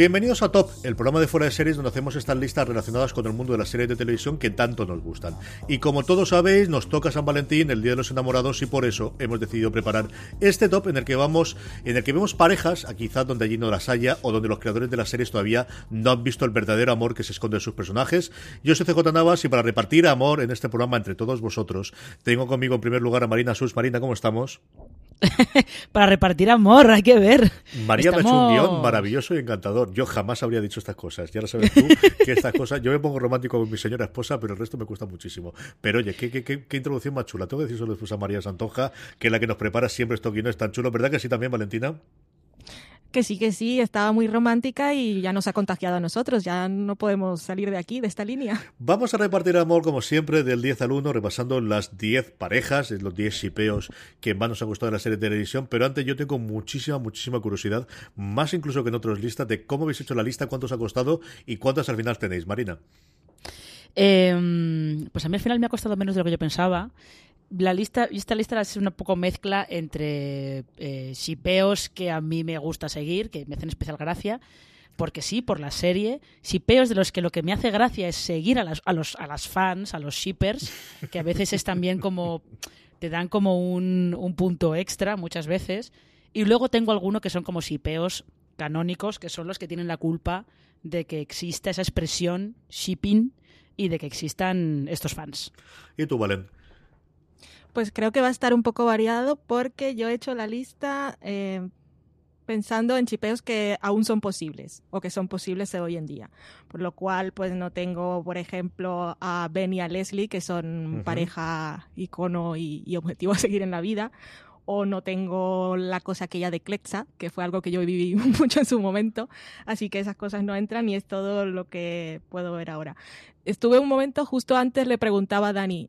Bienvenidos a Top, el programa de fuera de series donde hacemos estas listas relacionadas con el mundo de las series de televisión que tanto nos gustan. Y como todos sabéis, nos toca San Valentín, el Día de los Enamorados, y por eso hemos decidido preparar este top en el que vamos, en el que vemos parejas, quizás donde allí no las haya, o donde los creadores de las series todavía no han visto el verdadero amor que se esconde en sus personajes. Yo soy CJ Navas y para repartir amor en este programa entre todos vosotros, tengo conmigo en primer lugar a Marina Sus. Marina, ¿cómo estamos? para repartir amor, hay que ver. María me ha hecho un guion maravilloso y encantador. Yo jamás habría dicho estas cosas. Ya lo sabes tú, que estas cosas. Yo me pongo romántico con mi señora esposa, pero el resto me cuesta muchísimo. Pero oye, qué, qué, qué, introducción más chula. Tengo que decir solo después a María Santoja, que es la que nos prepara siempre estos guiones tan chulos. ¿Verdad que sí también, Valentina? Que sí, que sí, estaba muy romántica y ya nos ha contagiado a nosotros, ya no podemos salir de aquí, de esta línea. Vamos a repartir amor, como siempre, del 10 al 1, repasando las 10 parejas, los 10 shipeos que más nos han gustado de la serie de televisión, pero antes yo tengo muchísima, muchísima curiosidad, más incluso que en otras listas, de cómo habéis hecho la lista, cuántos ha costado y cuántas al final tenéis, Marina. Eh, pues a mí al final me ha costado menos de lo que yo pensaba la lista, esta lista es una poco mezcla entre eh, shipeos que a mí me gusta seguir, que me hacen especial gracia, porque sí, por la serie, shipeos de los que lo que me hace gracia es seguir a las, a los, a las fans, a los shippers, que a veces es también como, te dan como un, un punto extra muchas veces, y luego tengo alguno que son como shipeos canónicos, que son los que tienen la culpa de que exista esa expresión shipping y de que existan estos fans. ¿Y tú, Valen? Pues creo que va a estar un poco variado porque yo he hecho la lista eh, pensando en chipeos que aún son posibles o que son posibles hoy en día. Por lo cual, pues no tengo, por ejemplo, a Ben y a Leslie, que son pareja icono y, objetivo a seguir en la vida. O no tengo la cosa aquella de Clexa, que fue algo que yo viví mucho en su momento. Así que esas cosas no entran y es todo lo que puedo ver ahora. Estuve un momento, justo antes le preguntaba a Dani,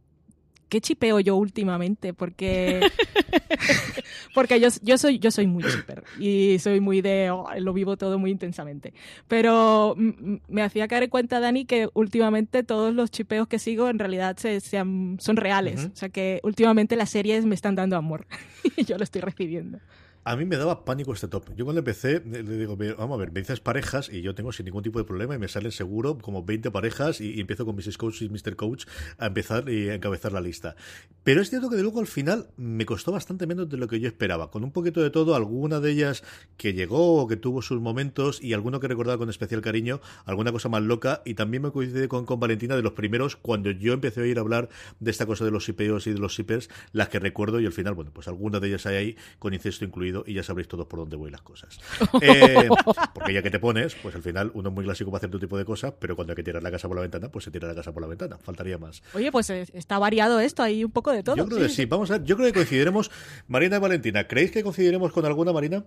¿qué chipeo yo últimamente? Porque, porque yo, yo, soy, yo soy muy chipper y soy muy de, oh, lo vivo todo muy intensamente. Pero me hacía caer en cuenta, Dani, que últimamente todos los chipeos que sigo en realidad se, son reales. O sea que últimamente las series me están dando amor y yo lo estoy recibiendo. A mí me daba pánico este top. Yo cuando empecé, le digo, vamos a ver, me parejas y yo tengo sin ningún tipo de problema y me salen seguro como 20 parejas y, empiezo con Mrs. Coach y Mr. Coach a empezar y a encabezar la lista. Pero es cierto que de luego al final me costó bastante menos de lo que yo esperaba. Con un poquito de todo, alguna de ellas que llegó o que tuvo sus momentos y alguno que recordaba con especial cariño, alguna cosa más loca y también me coincide con, Valentina de los primeros cuando yo empecé a ir a hablar de esta cosa de los sipeos y de los shippers, las que recuerdo y al final, bueno, pues alguna de ellas hay ahí con incesto incluido y ya sabréis todos por dónde voy las cosas. Eh, porque ya que te pones, pues al final uno es muy clásico para hacer tu tipo de cosas, pero cuando hay que tirar la casa por la ventana, pues se tira la casa por la ventana. Faltaría más. Oye, pues eh, está variado esto, hay un poco de todo. Yo creo que sí, vamos a yo creo que coincidiremos. Marina y Valentina, ¿creéis que coincidiremos con alguna, Marina?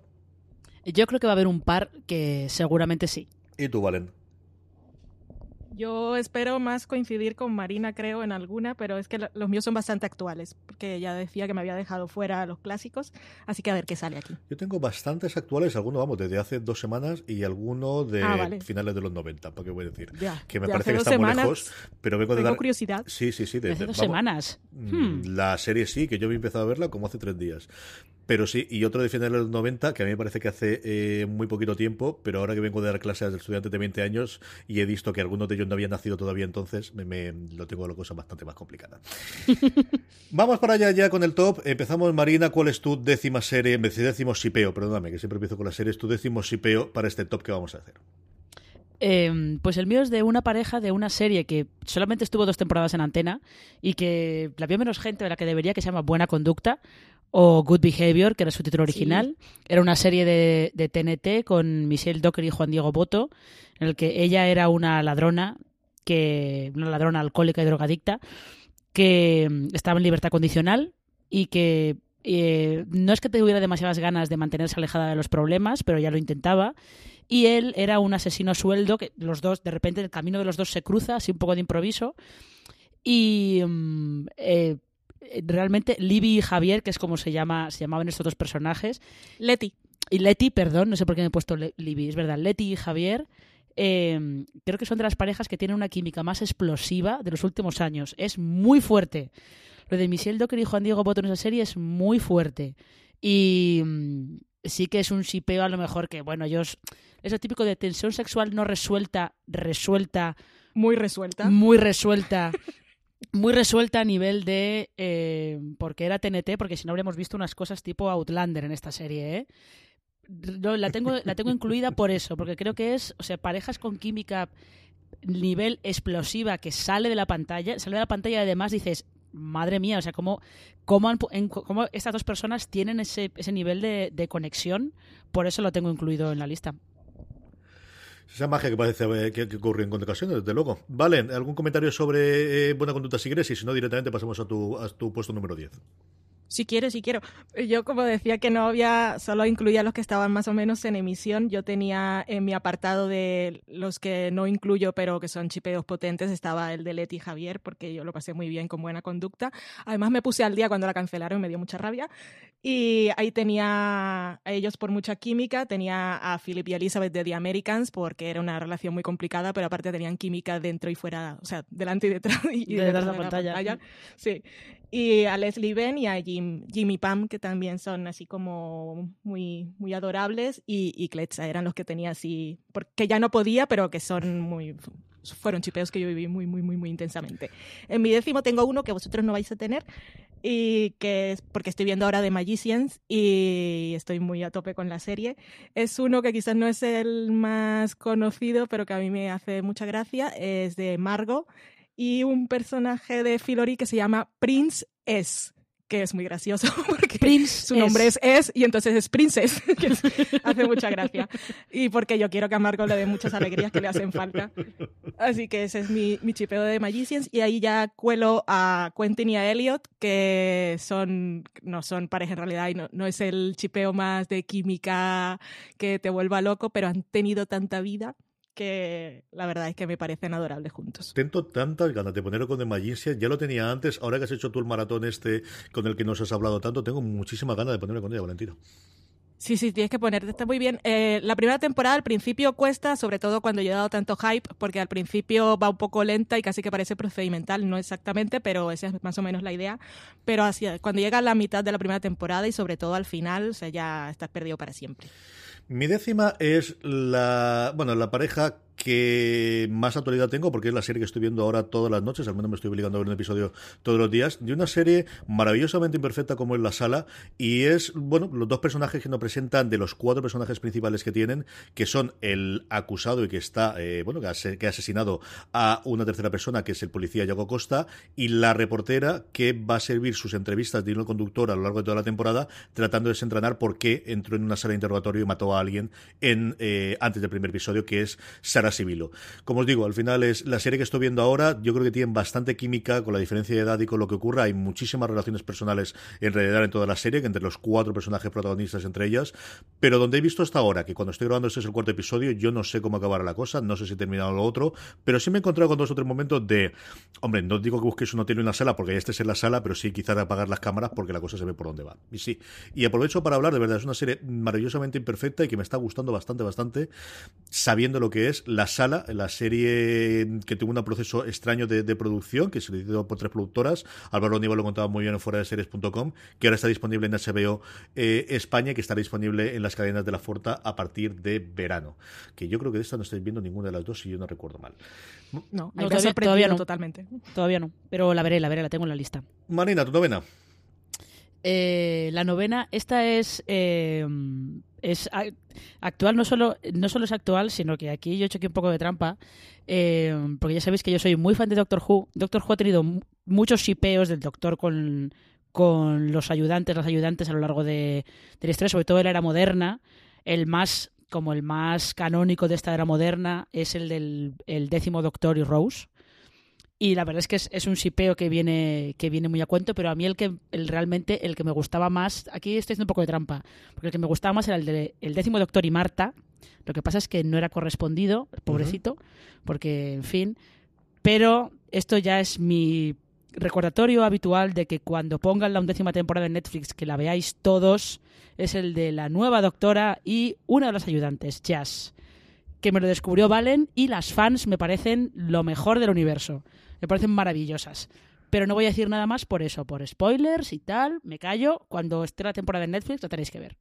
Yo creo que va a haber un par que seguramente sí. ¿Y tú, Valen? Yo espero más coincidir con Marina, creo, en alguna, pero es que los míos son bastante actuales, porque ya decía que me había dejado fuera los clásicos, así que a ver qué sale aquí. Yo tengo bastantes actuales, algunos, vamos, desde hace dos semanas y alguno de ah, finales de los 90, ¿para qué voy a decir? que me parece que está muy lejos, pero vengo de tengo curiosidad. Sí, sí, sí. De, hace dos semanas. Mm, hmm. La serie sí, que yo he empezado a verla como hace tres días. Pero sí, y otro de finales de los 90, que a mí me parece que hace eh, muy poquito tiempo, pero ahora que vengo de dar clases de estudiantes de 20 años y he visto que algunos de ellos no habían nacido todavía entonces, me, lo tengo la cosa bastante más complicada. Vamos para allá ya con el top. Empezamos, Marina, ¿cuál es tu décima serie? Décimo sipeo, perdóname, que siempre empiezo con las series. Tu décimo sipeo para este top que vamos a hacer. Em, pues el mío es de una pareja de una serie que solamente estuvo dos temporadas en antena y que la vio menos gente de la que debería, que se llama Buena Conducta o Good Behavior, que era su título original. Era una serie de, de, TNT con Michelle Docker y Juan Diego Boto, en el que ella era una ladrona, que una ladrona alcohólica y drogadicta, que mm, estaba en libertad condicional y que eh, no es que tuviera demasiadas ganas de mantenerse alejada de los problemas, pero ya lo intentaba. Y él era un asesino a sueldo, que los dos, de repente, el camino de los dos se cruza, así un poco de improviso. Y mm, eh, realmente Libby y Javier, que es como se llama, se llamaban estos dos personajes. Leti. Y Leti, perdón, no sé por qué me he puesto Libby, es verdad. Leti y Javier. Eh, creo que son de las parejas que tienen una química más explosiva de los últimos años. Es muy fuerte. Lo de Michelle Docker y Juan Diego Boto en esa serie es muy fuerte. Y mm, sí que es un shipeo a lo mejor que, bueno, ellos... Es lo típico de tensión sexual no resuelta, resuelta. Muy resuelta. Muy resuelta. Muy resuelta a nivel de... Eh, porque era TNT, porque si no habríamos visto unas cosas tipo Outlander en esta serie, ¿eh? la, tengo, la tengo incluida por eso, porque creo que es, o sea, parejas con química nivel explosiva que sale de la pantalla, sale de la pantalla y además dices, madre mía, o sea, cómo, cómo, cómo estas dos personas tienen ese, ese nivel de, conexión, por eso lo tengo incluido en la lista. Esa magia que parece que, ocurre en ocasiones, desde luego. Vale, ¿algún comentario sobre eh, buena conducta si quieres? Y si no, directamente pasamos a tu, a tu puesto número 10. Si quiero, si quiero. Yo como decía que no había, solo incluía los que estaban más o menos en emisión. Yo tenía en mi apartado de los que no incluyo, pero que son chipeos potentes, estaba el de Leti Javier, porque yo lo pasé muy bien con buena conducta. Además me puse al día cuando la cancelaron, me dio mucha rabia. Y ahí tenía a ellos por mucha química, tenía a Philip y Elizabeth de The Americans, porque era una relación muy complicada, pero aparte tenían química dentro y fuera, o sea, delante y detrás. Y de detrás de la, pantalla. la pantalla. Sí y a Leslie Ben y a Jim, Jimmy Pam, que también son así como muy, muy adorables, y, y eran los que tenía así, porque ya no podía, pero que son muy, fueron chipeos que yo viví muy, muy, muy, muy intensamente. En mi décimo tengo uno que vosotros no vais a tener, y que es porque estoy viendo ahora The Magicians y estoy muy a tope con la serie. Es uno que quizás no es el más conocido, pero que a mí me hace mucha gracia, es de Margot y un personaje de Filori que se llama Prince S que es muy gracioso porque Prince su nombre es S y entonces es Princess, que hace mucha gracia. Y porque yo quiero que a Marco le dé muchas alegrías que le hacen falta. Así que ese es mi, mi chipeo de Magicians. Y ahí ya cuelo a Quentin y a Elliot, que son, no son pareja en realidad y no, no es el chipeo más de química que te vuelva loco, pero han tenido tanta vida que la verdad es que me parecen adorables juntos. Tengo tantas ganas de ponerlo con The Magician, ya lo tenía antes, ahora que has hecho tú el maratón este con el que nos has hablado tanto, tengo muchísimas ganas de ponerlo con ella, Valentino. Sí, sí, tienes que ponerte, está muy bien. Eh, la primera temporada al principio cuesta, sobre todo cuando yo he dado tanto hype, porque al principio va un poco lenta y casi que parece procedimental, no exactamente, pero esa es más o menos la idea. Pero hacia, cuando llega a la mitad de la primera temporada y sobre todo al final, o sea, ya estás perdido para siempre. Mi décima es la, bueno, la pareja que más actualidad tengo, porque es la serie que estoy viendo ahora todas las noches, al menos me estoy obligando a ver un episodio todos los días, de una serie maravillosamente imperfecta como es La Sala, y es, bueno, los dos personajes que nos presentan de los cuatro personajes principales que tienen, que son el acusado y que está, eh, bueno, que que ha, asesinado a una tercera persona, que es el policía Yago Costa, y la reportera que va a servir sus entrevistas de hilo conductor a lo largo de toda la temporada, tratando de desentranar por qué entró en una sala de interrogatorio y mató a alguien en, eh, antes del primer episodio, que es Sibilo. Como os digo, al final es la serie que estoy viendo ahora, yo creo que tienen bastante química con la diferencia de edad y con lo que ocurra. Hay muchísimas relaciones personales en realidad en toda la serie, que entre los cuatro personajes protagonistas entre ellas, pero donde he visto hasta ahora, que cuando estoy grabando este es el cuarto episodio, yo no sé cómo acabará la cosa, no sé si he terminado lo otro, pero sí me he encontrado con dos o tres momentos de, hombre, no digo que busques un hotel en la sala, porque ya estés en la sala, pero sí quizás apagar las cámaras porque la cosa se ve por dónde va. Y sí, y aprovecho para hablar, de verdad, es una serie maravillosamente imperfecta y que me está gustando bastante, bastante, sabiendo lo que es la sala, la serie que tuvo un proceso extraño de, de producción, que se hizo por tres productoras. Álvaro Nivo lo contaba muy bien en fuera de series.com, que ahora está disponible en HBO eh, España y que estará disponible en las cadenas de la Forta a partir de verano. Que yo creo que de esta no estáis viendo ninguna de las dos, si yo no recuerdo mal. No, no todavía, todavía no. totalmente. Todavía no, pero la veré, la veré, la tengo en la lista. Marina, tu novena. Eh, la novena, esta es eh, es actual, no solo, no solo es actual, sino que aquí yo aquí un poco de trampa, eh, porque ya sabéis que yo soy muy fan de Doctor Who. Doctor Who ha tenido muchos shipeos del Doctor con, con los ayudantes, las ayudantes a lo largo de, de la historia, sobre todo en la era moderna. El más, como el más canónico de esta era moderna, es el del el décimo Doctor y Rose y la verdad es que es, un sipeo que viene, que viene muy a cuento, pero a mí el que el, realmente el que me gustaba más, aquí estoy haciendo un poco de trampa, porque el que me gustaba más era el de el décimo doctor y Marta. Lo que pasa es que no era correspondido, pobrecito, porque, en fin. Pero esto ya es mi recordatorio habitual de que cuando pongan la undécima temporada en Netflix, que la veáis todos, es el de la nueva doctora y una de las ayudantes, Jazz, que me lo descubrió Valen y las fans me parecen lo mejor del universo me parecen maravillosas. Pero no voy a decir nada más por eso, por spoilers y tal. Me callo. Cuando esté la temporada en Netflix la tenéis que ver.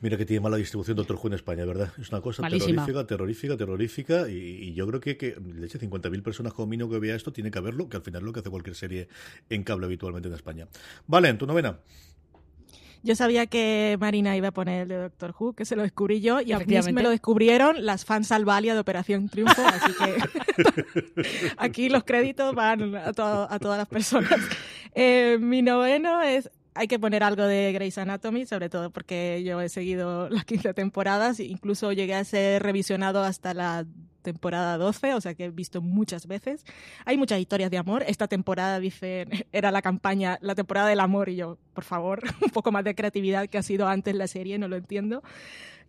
Mira que tiene mala distribución Doctor Who en España, ¿verdad? Es una cosa terrorífica, terrorífica, terrorífica. Y, yo creo que, que de hecho, 50.000 personas como mínimo que vea esto tiene que haberlo, que al final es lo que hace cualquier serie en cable habitualmente en España. Vale, en tu novena. Yo sabía que Marina iba a poner el de Doctor Who, que se lo descubrí yo, y a mí me lo descubrieron las fans Alvalia de Operación Triunfo, así que aquí los créditos van a, a todas las personas. Eh, mi noveno es hay que poner algo de Grey's Anatomy, sobre todo porque yo he seguido las 15 temporadas, incluso llegué a ser revisionado hasta la temporada 12, o sea que he visto muchas veces. Hay muchas historias de amor. Esta temporada, dice, era la campaña, la temporada del amor, y yo, por favor, un poco más de creatividad que ha sido antes la serie, no lo entiendo.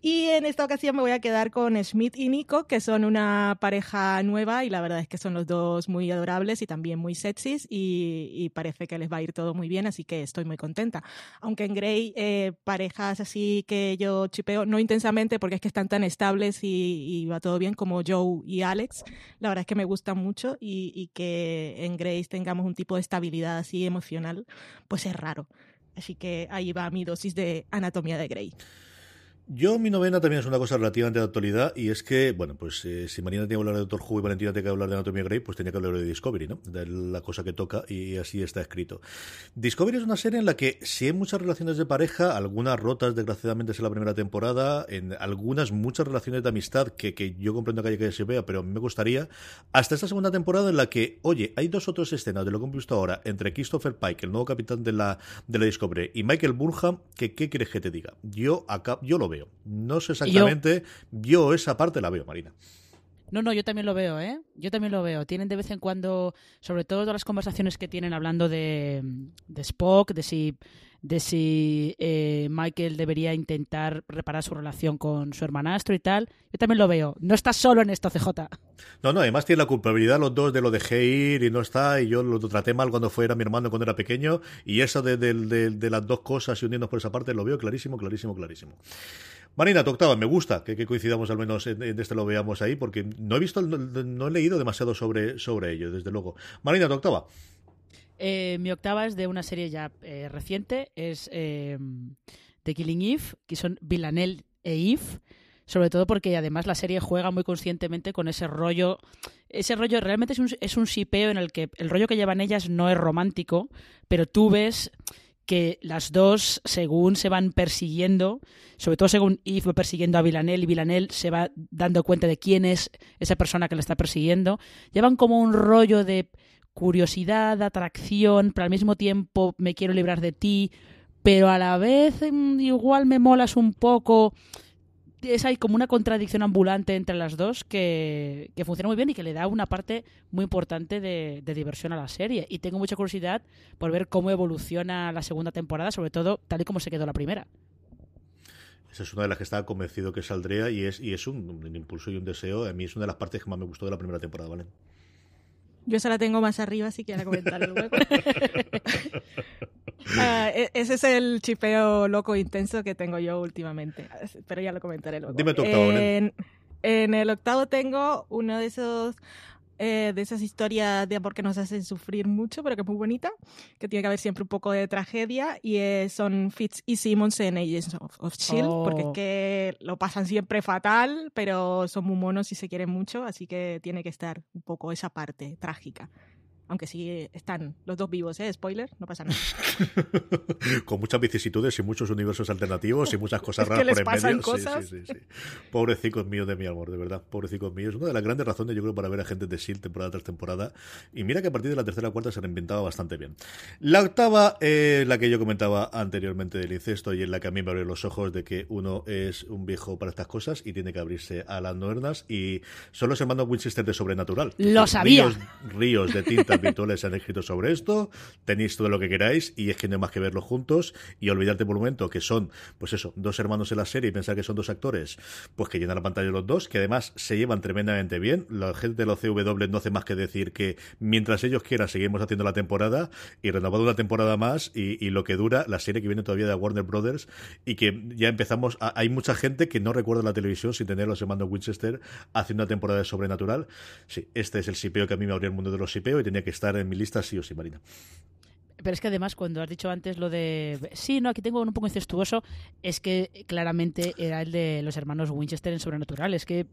Y en esta ocasión me voy a quedar con Schmidt y Nico, que son una pareja nueva y la verdad es que son los dos muy adorables y también muy sexys y, parece que les va a ir todo muy bien, así que estoy muy contenta. Aunque en Grey, eh, parejas así que yo chipeo, no intensamente porque es que están tan estables y, va todo bien como Joe y Alex, la verdad es que me gustan mucho y, y que en Grace tengamos un tipo de estabilidad así emocional, pues es raro. Así que ahí va mi dosis de anatomía de Grey. Yo, mi novena también es una cosa relativamente de actualidad y es que, bueno, pues eh, si Marina tiene que hablar de Doctor Who y Valentina tiene que hablar de Anatomía Grey, pues tenía que hablar de Discovery, ¿no? De la cosa que toca y así está escrito. Discovery es una serie en la que si hay muchas relaciones de pareja, algunas rotas desgraciadamente es en la primera temporada, en algunas muchas relaciones de amistad que, que yo comprendo que haya que se vea, pero a mí me gustaría, hasta esta segunda temporada en la que, oye, hay dos otras escenas de lo que hemos visto ahora entre Christopher Pike, el nuevo capitán de la, de la Discovery, y Michael Burnham, que qué quieres que te diga. Yo acá, yo lo veo. No sé exactamente. Yo, esa parte la veo, Marina. No, no, yo también lo veo, ¿eh? Yo también lo veo. Tienen de vez en cuando, sobre todo las conversaciones que tienen hablando de, de Spock, de si, de si eh, Michael debería intentar reparar su relación con su hermanastro y tal. Yo también lo veo. No estás solo en esto, CJ. No, no, además tiene la culpabilidad los dos de lo dejé ir y no está, y yo lo traté mal cuando fuera mi hermano cuando era pequeño, y eso de, de las dos cosas y uniéndonos por esa parte lo veo clarísimo, clarísimo, clarísimo. Marina, tu octava, me gusta que, coincidamos al menos en, este lo veamos ahí, porque no he visto, no, he leído demasiado sobre, sobre ello, desde luego. Marina, tu octava. Eh, mi octava es de una serie ya eh, reciente, es eh, The Killing Eve, que son Villanelle e Eve, sobre todo porque además la serie juega muy conscientemente con ese rollo, ese rollo realmente es un, es un sipeo en el que el rollo que llevan ellas no es romántico, pero tú ves que las dos, según se van persiguiendo, sobre todo según Eve va persiguiendo a Villanelle y Villanelle se va dando cuenta de quién es esa persona que la está persiguiendo, llevan como un rollo de curiosidad, atracción, pero al mismo tiempo me quiero librar de ti, pero a la vez mm, igual me molas un poco es hay como una contradicción ambulante entre las dos que, funciona muy bien y que le da una parte muy importante de, diversión a la serie. Y tengo mucha curiosidad por ver cómo evoluciona la segunda temporada, sobre todo tal y como se quedó la primera. Esa es una de las que estaba convencido que saldría y es, y es un, un impulso y un deseo. A mí es una de las partes que más me gustó de la primera temporada, ¿vale? Yo esa la tengo más arriba, así que la comentaré luego. E-, ese es el chipeo loco intenso que tengo yo últimamente, pero ya lo comentaré luego. Dime tu octavo. En, en el octavo tengo uno de esos eh, de esas historias de amor que nos hacen sufrir mucho, pero que es muy bonita, que tiene que haber siempre un poco de tragedia, y eh, son Fitz y Simmons en Agents of, Shield, porque es oh. que lo pasan siempre fatal, pero son muy monos y se quieren mucho, así que tiene que estar un poco esa parte trágica. Aunque sí están los dos vivos, ¿eh? Spoiler, no pasa nada. Con muchas vicisitudes y muchos universos alternativos y muchas cosas raras por en pasan medio. Cosas. Sí, sí, sí, Pobrecicos míos de mi amor, de verdad. Pobrecicos míos. Una de las grandes razones, yo creo, para ver a gente de S.H.I.E.L.D. temporada tras temporada. Y mira que a partir de la tercera o cuarta se reinventaba bastante bien. La octava, eh, la que yo comentaba anteriormente del incesto y en la que a mí me abrió los ojos de que uno es un viejo para estas cosas y tiene que abrirse a las nuernas y son los hermanos Winchester de Sobrenatural. Lo sabía. Ríos, ríos de tintas se han escrito sobre esto, tenéis todo lo que queráis y es que no hay más que verlo juntos y olvidarte por un momento que son, pues eso, dos hermanos en la serie y pensar que son dos actores, pues que llenan la pantalla los dos, que además se llevan tremendamente bien. La gente de los CW no hace más que decir que mientras ellos quieran seguimos haciendo la temporada y renovado una temporada más y, lo que dura la serie que viene todavía de Warner Brothers y que ya empezamos, a, hay mucha gente que no recuerda la televisión sin tener los hermanos Winchester haciendo una temporada de Sobrenatural. Sí, este es el sipeo que a mí me abrió el mundo de los sipeo y tenía estar en mi lista sí o sí, Marina. Pero es que además, cuando has dicho antes lo de. Sí, no, aquí tengo un poco incestuoso. Es que claramente era el de los hermanos Winchester en Sobrenatural. Es que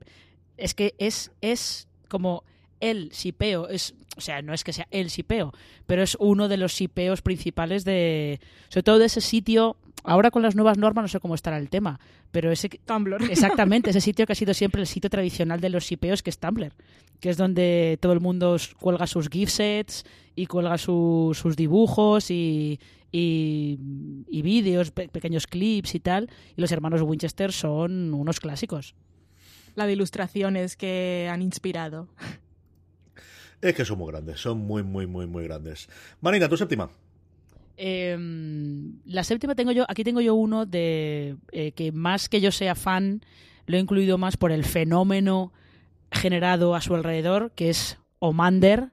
es, que es, es como el sipeo. Es, o sea, no es que sea el sipeo, pero es uno de los sipeos principales de. Sobre todo de ese sitio. Ahora con las nuevas normas no sé cómo estará el tema, pero ese Tumblr. exactamente ese sitio que ha sido siempre el sitio tradicional de los sipeos que es Tumblr, que es donde todo el mundo cuelga sus gift sets y cuelga su, sus dibujos y, y, y vídeos, pe pequeños clips y tal. Y los hermanos Winchester son unos clásicos. La de ilustraciones que han inspirado. Es que son muy grandes, son muy, muy, muy, muy grandes. Marina, tu séptima. Eh, la séptima tengo yo, aquí tengo yo uno de eh, que más que yo sea fan, lo he incluido más por el fenómeno generado a su alrededor, que es Omander,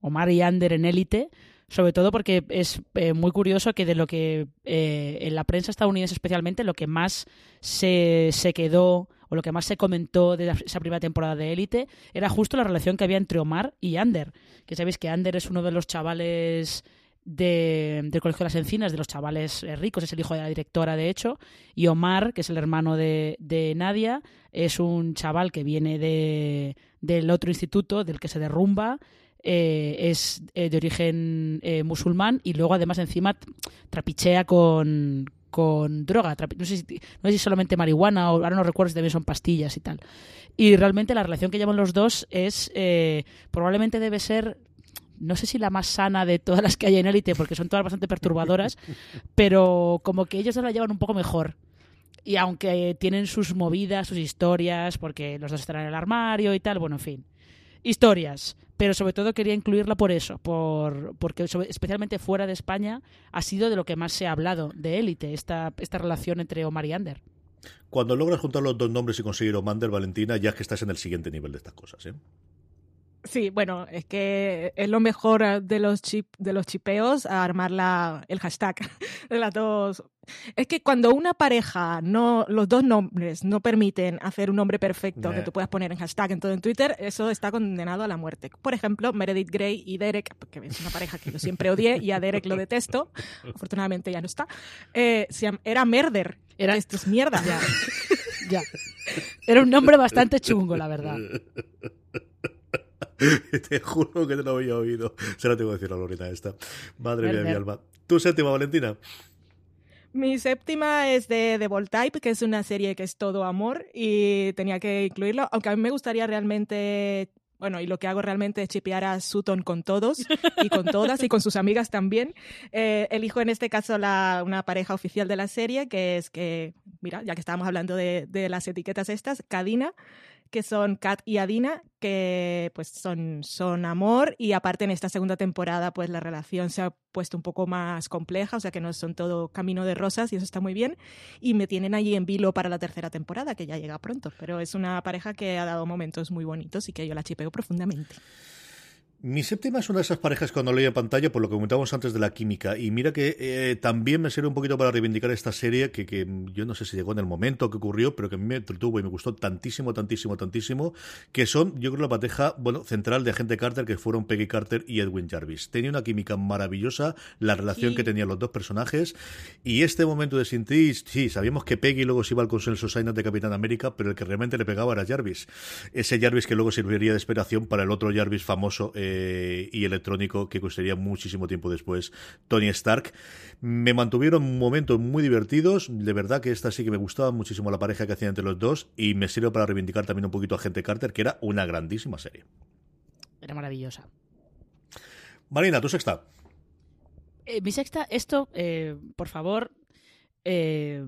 Omar y Ander en élite, sobre todo porque es eh, muy curioso que de lo que eh, en la prensa estadounidense especialmente, lo que más se, se quedó o lo que más se comentó de esa primera temporada de Élite era justo la relación que había entre Omar y Ander. Que sabéis que Ander es uno de los chavales de, del Colegio de las Encinas, de los chavales ricos, es el hijo de la directora, de hecho, y Omar, que es el hermano de, de Nadia, es un chaval que viene de, del otro instituto, del que se derrumba, eh, es eh, de origen eh, musulmán y luego además encima trapichea con, con droga, no sé, si, no sé si solamente marihuana o ahora no recuerdo si también son pastillas y tal. Y realmente la relación que llevan los dos es, eh, probablemente debe ser no sé si la más sana de todas las que hay en élite, porque son todas bastante perturbadoras, pero como que ellos se la llevan un poco mejor. Y aunque tienen sus movidas, sus historias, porque los dos están en el armario y tal, bueno, en fin. Historias. Pero sobre todo quería incluirla por eso, por, porque sobre, especialmente fuera de España ha sido de lo que más se ha hablado de élite, esta, esta relación entre Omar y Ander. Cuando logras juntar los dos nombres y conseguir Omander, Valentina, ya es que estás en el siguiente nivel de estas cosas, ¿eh? Sí, bueno, es que es lo mejor de los chip, de los chipeos a armar la, el hashtag de las dos. Es que cuando una pareja no, los dos nombres no permiten hacer un nombre perfecto Yeah. que tú puedas poner en hashtag en todo en Twitter, eso está condenado a la muerte. Por ejemplo, Meredith Grey y Derek, que es una pareja que yo siempre odié y a Derek lo detesto, afortunadamente ya no está, eh, era Merder. Era- Esto es mierda. Ya. ya. Era un nombre bastante chungo, la verdad. Te juro que te lo había oído. Se lo tengo que decir a Lorena esta. Madre mía, de mi alma. Tu séptima, Valentina. Mi séptima es de The Voltype, que es una serie que es todo amor y tenía que incluirlo, aunque a mí me gustaría realmente, bueno, y lo que hago realmente es chipear a Sutton con todos y con todas y con sus amigas también. Eh, elijo en este caso la, una pareja oficial de la serie, que es que, mira, ya que estábamos hablando de, de las etiquetas estas, Cadina, que son Kat y Adina, que pues son, son amor y aparte en esta segunda temporada pues la relación se ha puesto un poco más compleja, o sea que no son todo camino de rosas y eso está muy bien y me tienen allí en vilo para la tercera temporada que ya llega pronto, pero es una pareja que ha dado momentos muy bonitos y que yo la chipeo profundamente. Mi séptima es una de esas parejas cuando leí en pantalla, por lo que comentábamos antes de la química. Y mira que eh, también me sirve un poquito para reivindicar esta serie, que, que yo no sé si llegó en el momento que ocurrió, pero que a mí me entretuvo y me gustó tantísimo, tantísimo, tantísimo, que son, yo creo, la pareja bueno, central de Agente Carter, que fueron Peggy Carter y Edwin Jarvis. Tenía una química maravillosa, la relación Sí. que tenían los dos personajes. Y este momento de Sinti, sí, sabíamos que Peggy luego se iba al consenso Signet de Capitán América, pero el que realmente le pegaba era Jarvis. Ese Jarvis que luego serviría de inspiración para el otro Jarvis famoso, eh, eh, y electrónico que costaría muchísimo tiempo después Tony Stark. Me mantuvieron momentos muy divertidos, de verdad que esta sí que me gustaba muchísimo la pareja que hacían entre los dos y me sirve para reivindicar también un poquito a Gente Carter, que era una grandísima serie. Era maravillosa. Marina, tu sexta. Eh, mi sexta, esto, eh, por favor, eh,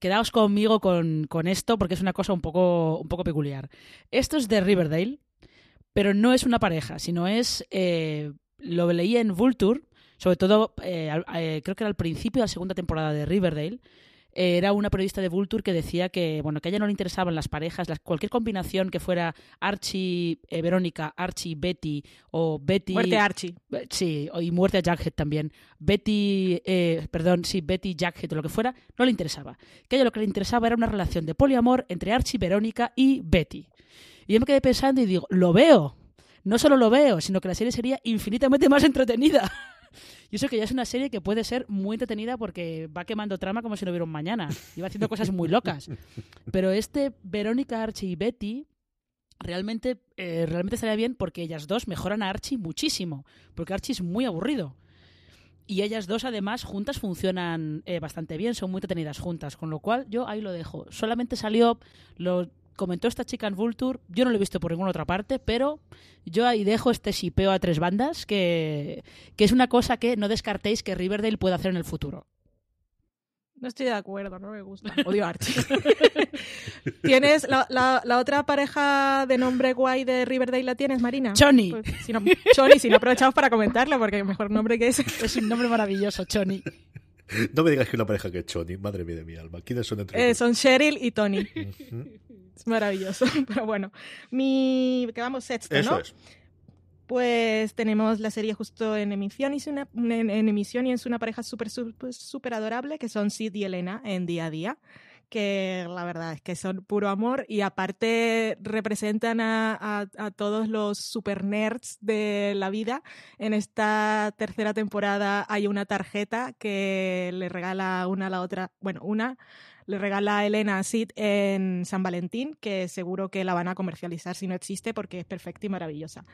quedaos conmigo con, con, esto porque es una cosa un poco, un poco peculiar. Esto es de Riverdale, pero no es una pareja, sino es. lo leí en Vulture, sobre todo, creo que era al principio de la segunda temporada de Riverdale era una periodista de Vulture que decía que bueno que a ella no le interesaban las parejas, las, cualquier combinación que fuera Archie, eh, Verónica, Archie, Betty o Betty... Muerte a Archie. Sí, y muerte a Jackhead también. Betty, eh, perdón, sí, Betty, Jackhead o lo que fuera, no le interesaba. Que a ella lo que le interesaba era una relación de poliamor entre Archie, Verónica y Betty. Y yo me quedé pensando y digo, lo veo. No solo lo veo, sino que la serie sería infinitamente más entretenida. Y eso que ya es una serie que puede ser muy entretenida porque va quemando trama como si no hubiera un mañana. Y va haciendo cosas muy locas. Pero este Verónica, Archie y Betty realmente, eh, realmente estaría bien porque ellas dos mejoran a Archie muchísimo. Porque Archie es muy aburrido. Y ellas dos, además, juntas funcionan eh, bastante bien, son muy entretenidas juntas. Con lo cual, yo ahí lo dejo. Solamente salió, lo comentó esta chica en Vulture, yo no lo he visto por ninguna otra parte, pero yo ahí dejo este shipeo a tres bandas, que, que es una cosa que no descartéis que Riverdale pueda hacer en el futuro. No estoy de acuerdo, no me gusta. Odio Archie. ¿Tienes la, la, otra pareja de nombre guay de Riverdale la tienes, Marina? Choni. Pues, si no, Choni, si no aprovechamos para comentarlo, porque mejor nombre que ese. Es un nombre maravilloso, Choni. No me digas que una pareja que es Choni, madre mía de mi alma. ¿Quiénes son entre eh, Son Cheryl y Tony. Es maravilloso. Pero bueno, mi. que vamos sexto, Eso ¿no? Es. Pues tenemos la serie justo en emisión y es una, en, en emisión y es una pareja súper, súper, súper adorable que son Sid y Elena en día a día que la verdad es que son puro amor y aparte representan a, a, a, todos los super nerds de la vida. En esta tercera temporada hay una tarjeta que le regala una a la otra, bueno, una le regala a Elena a Sid en San Valentín, que seguro que la van a comercializar si no existe porque es perfecta y maravillosa.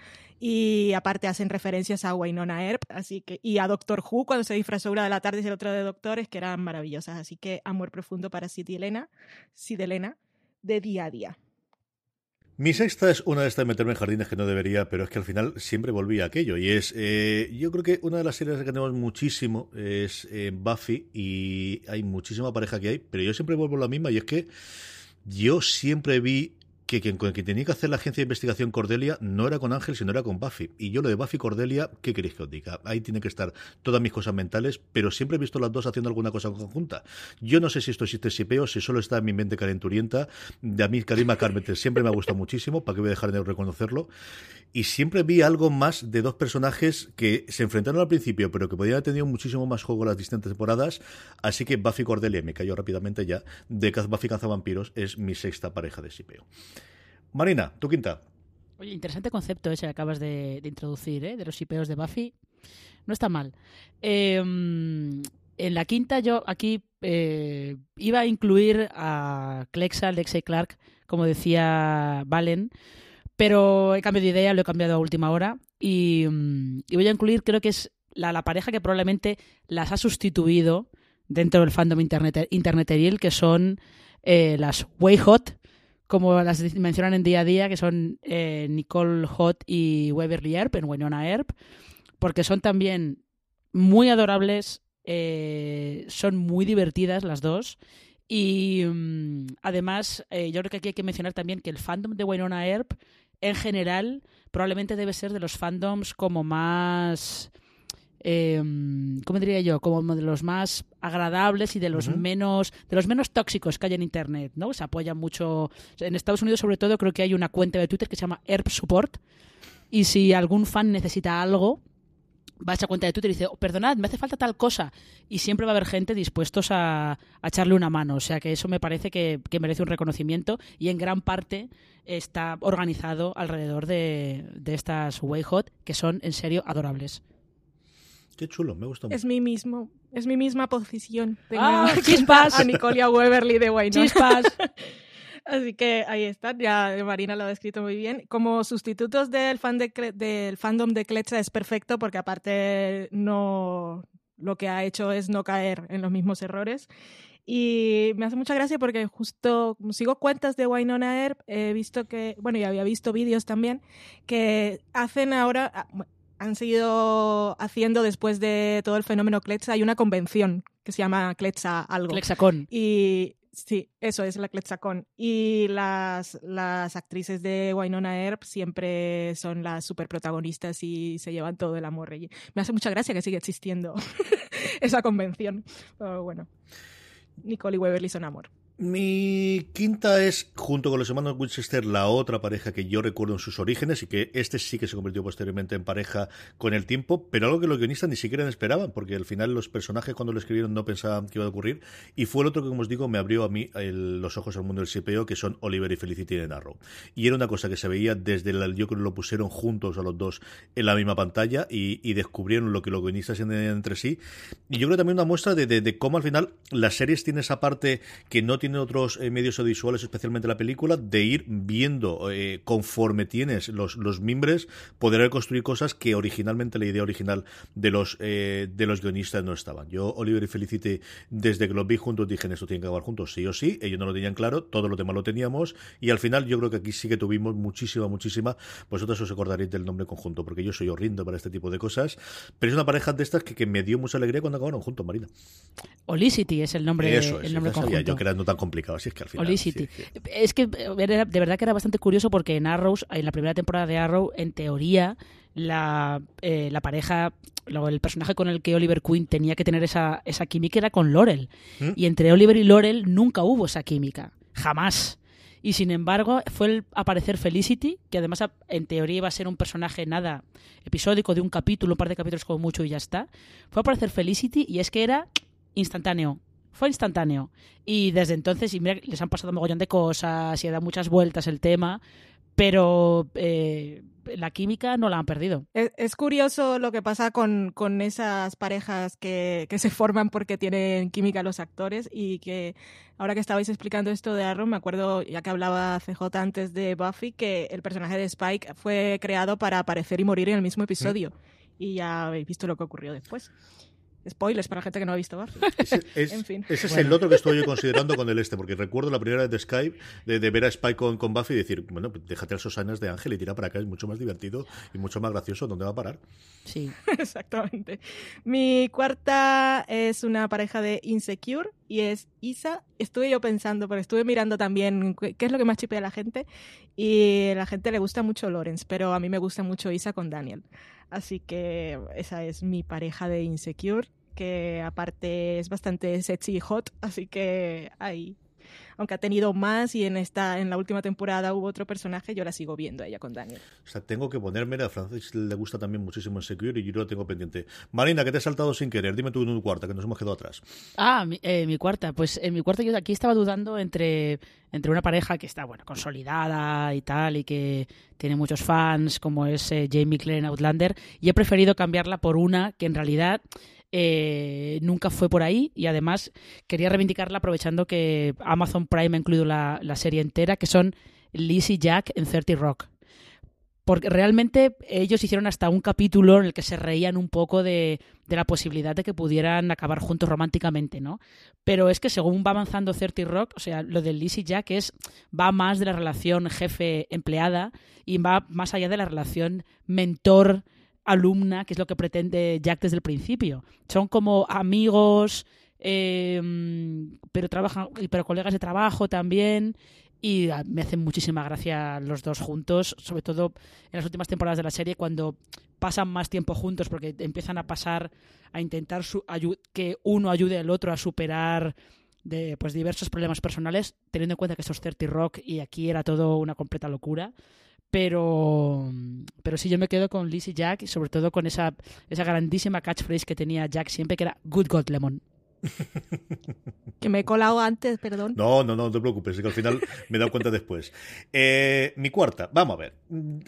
Y aparte hacen referencias a Wynonna Earp así que, y a Doctor Who cuando se disfrazó una de la tarde y el otro de doctores, que eran maravillosas. Así que amor profundo para Sid y Elena, Sid Elena, de día a día. Mi sexta es una de estas de meterme en jardines que no debería, pero es que al final siempre volví a aquello. Y es, eh, yo creo que una de las series que tenemos muchísimo es eh, Buffy y hay muchísima pareja que hay, pero yo siempre vuelvo a la misma y es que yo siempre vi que quien, quien tenía que hacer la agencia de investigación Cordelia no era con Ángel, sino era con Buffy. Y yo lo de Buffy Cordelia, ¿qué queréis que os diga? Ahí tienen que estar todas mis cosas mentales, pero siempre he visto las dos haciendo alguna cosa conjunta. Yo no sé si esto existe sipeo, si solo está en mi mente calenturienta. De a mí, Karima Carmenter siempre me ha gustado muchísimo, para que voy a dejar de reconocerlo. Y siempre vi algo más de dos personajes que se enfrentaron al principio, pero que podían haber tenido muchísimo más juego en las distintas temporadas. Así que Buffy Cordelia, me cayó rápidamente ya, de Buffy Cazavampiros, es mi sexta pareja de sipeo. Marina, tu quinta. Oye, interesante concepto ese que acabas de, introducir, ¿eh? de los shipeos de Buffy. No está mal. Eh, en la quinta yo aquí eh, iba a incluir a Clexa, Lexi Clark, como decía Valen, pero he cambiado de idea, lo he cambiado a última hora y, y voy a incluir, creo que es la, la, pareja que probablemente las ha sustituido dentro del fandom internet, interneteril, que son eh, las Way Hot, como las mencionan en día a día, que son eh, Nicole Hot y Waverly Earp, en Winona Earp, porque son también muy adorables, eh, son muy divertidas las dos. Y um, además, eh, yo creo que aquí hay que mencionar también que el fandom de Winona Earp, en general, probablemente debe ser de los fandoms como más eh, ¿cómo diría yo? Como de los más agradables y de los uh -huh. menos de los menos tóxicos que hay en internet, ¿no? Se apoya mucho en Estados Unidos sobre todo creo que hay una cuenta de Twitter que se llama Herb Support y si algún fan necesita algo va a esa cuenta de Twitter y dice, oh, perdonad, me hace falta tal cosa. Y siempre va a haber gente dispuestos a, a echarle una mano. O sea que eso me parece que, que, merece un reconocimiento y en gran parte está organizado alrededor de, de estas Way Hot, que son en serio adorables. Qué chulo, me gusta mucho. Es mi mismo, es mi misma posición. Tengo ¡Ah, chispas! A Nicolia Weberly de Wayne. ¡Chispas! Así que ahí están, ya Marina lo ha descrito muy bien. Como sustitutos del, fan de, del fandom de Kletcha es perfecto porque aparte no lo que ha hecho es no caer en los mismos errores. Y me hace mucha gracia porque justo sigo cuentas de Wynonna Earp, he visto que, bueno, ya había visto vídeos también, que hacen ahora, ah, han seguido haciendo después de todo el fenómeno Kletza, hay una convención que se llama Kletza algo. Kletsacon. Y sí, eso es la Kletsacon. Y las, las actrices de Wynonna Earp siempre son las super protagonistas y se llevan todo el amor. Y me hace mucha gracia que siga existiendo esa convención. Pero bueno, Nicole y Weberly son amor. Mi quinta es, junto con los hermanos Winchester, la otra pareja que yo recuerdo en sus orígenes y que este sí que se convirtió posteriormente en pareja con el tiempo, pero algo que los guionistas ni siquiera esperaban, porque al final los personajes cuando lo escribieron no pensaban que iba a ocurrir. Y fue el otro que, como os digo, me abrió a mí los ojos al mundo del CPO, que son Oliver y Felicity de Narrow. Y era una cosa que se veía desde el, yo creo que lo pusieron juntos a los dos en la misma pantalla y, descubrieron lo que los guionistas tienen entre sí. Y yo creo también una muestra de cómo al final las series tienen esa parte que no tiene otros eh, medios audiovisuales, especialmente la película, de ir viendo eh, conforme tienes los, los mimbres, poder construir cosas que originalmente la idea original de los eh, de los guionistas no estaban. Yo, Oliver y Felicity, desde que los vi juntos, dije, esto tiene que acabar juntos, sí o sí. Ellos no lo tenían claro, todo lo demás lo teníamos. Y al final, yo creo que aquí sí que tuvimos muchísima, muchísima. Vosotros os acordaréis del nombre conjunto, porque yo soy horriendo para este tipo de cosas. Pero es una pareja de estas que, que me dio mucha alegría cuando acabaron juntos, Marina. Olicity es el nombre, Eso es, el nombre ya sabía conjunto. yo que era no tan complicado, así es que al final. Olicity. sí, sí. Es que de verdad que era bastante curioso porque en Arrows, en la primera temporada de Arrow, en teoría, la, eh, la pareja, el personaje con el que Oliver Queen tenía que tener esa, esa química era con Laurel. ¿Mm? Y entre Oliver y Laurel nunca hubo esa química. Jamás. Y sin embargo, fue el aparecer Felicity, que además en teoría iba a ser un personaje nada episódico de un capítulo, un par de capítulos como mucho y ya está. Fue a aparecer Felicity y es que era instantáneo. Fue instantáneo. Y desde entonces, y mira, les han pasado un mogollón de cosas y ha dado muchas vueltas el tema, pero eh, la química no la han perdido. Es, es curioso lo que pasa con, con esas parejas que, que se forman porque tienen química los actores y que ahora que estabais explicando esto de Arrow, me acuerdo, ya que hablaba CJ antes de Buffy, que el personaje de Spike fue creado para aparecer y morir en el mismo episodio. Y ya habéis visto lo que ocurrió después. Spoilers para la gente que no ha visto Buffy. Ese, es, En fin. ese es Bueno. el otro que estoy yo considerando con el este, porque recuerdo la primera vez de Skype de, de ver a Spike con, con Buffy y decir, bueno, pues déjate a Sosanas de Ángel y tira para acá, es mucho más divertido y mucho más gracioso. ¿Dónde va a parar? Sí. Exactamente. Mi cuarta es una pareja de Insecure y es Isa. Estuve yo pensando, pero estuve mirando también qué qué es lo que más chipea a la gente y a la gente le gusta mucho Lawrence, pero a mí me gusta mucho Isa con Daniel. Así que esa es mi pareja de Insecure, que aparte es bastante sexy y hot, así que ahí. Aunque ha tenido más y en esta en la última temporada hubo otro personaje, yo la sigo viendo a ella con Daniel. O sea, tengo que ponerme, a Francis le gusta también muchísimo en Secure y yo lo tengo pendiente. Marina, que te he saltado sin querer, dime tú en tu cuarta, que nos hemos quedado atrás. Ah, mi, eh, mi cuarta. Pues en mi cuarta yo aquí estaba dudando entre, entre una pareja que está, bueno, consolidada y tal, y que tiene muchos fans, como es eh, Jamie Clare en Outlander, y he preferido cambiarla por una que en realidad eh, nunca fue por ahí, y además quería reivindicarla aprovechando que Amazon Prime ha incluido la, serie entera, que son Liz y Jack en 30 Rock. Porque realmente ellos hicieron hasta un capítulo en el que se reían un poco de, de la posibilidad de que pudieran acabar juntos románticamente, ¿no? Pero es que según va avanzando 30 Rock, o sea, lo de Liz y Jack es, va más de la relación jefe-empleada y va más allá de la relación mentor-alumna, que es lo que pretende Jack desde el principio. Son como amigos, eh, pero trabajan, pero colegas de trabajo también. Y me hacen muchísima gracia los dos juntos, sobre todo en las últimas temporadas de la serie, cuando pasan más tiempo juntos, porque empiezan a pasar a intentar que uno ayude al otro a superar de, pues, diversos problemas personales, teniendo en cuenta que esto es 30 Rock y aquí era todo una completa locura. Pero, pero sí, yo me quedo con Liz y Jack, y sobre todo con esa, esa grandísima catchphrase que tenía Jack siempre, que era Good God Lemon. que me he colado antes, perdón. No, no, no, te preocupes, es que al final me he dado cuenta después. Eh, mi cuarta, vamos a ver.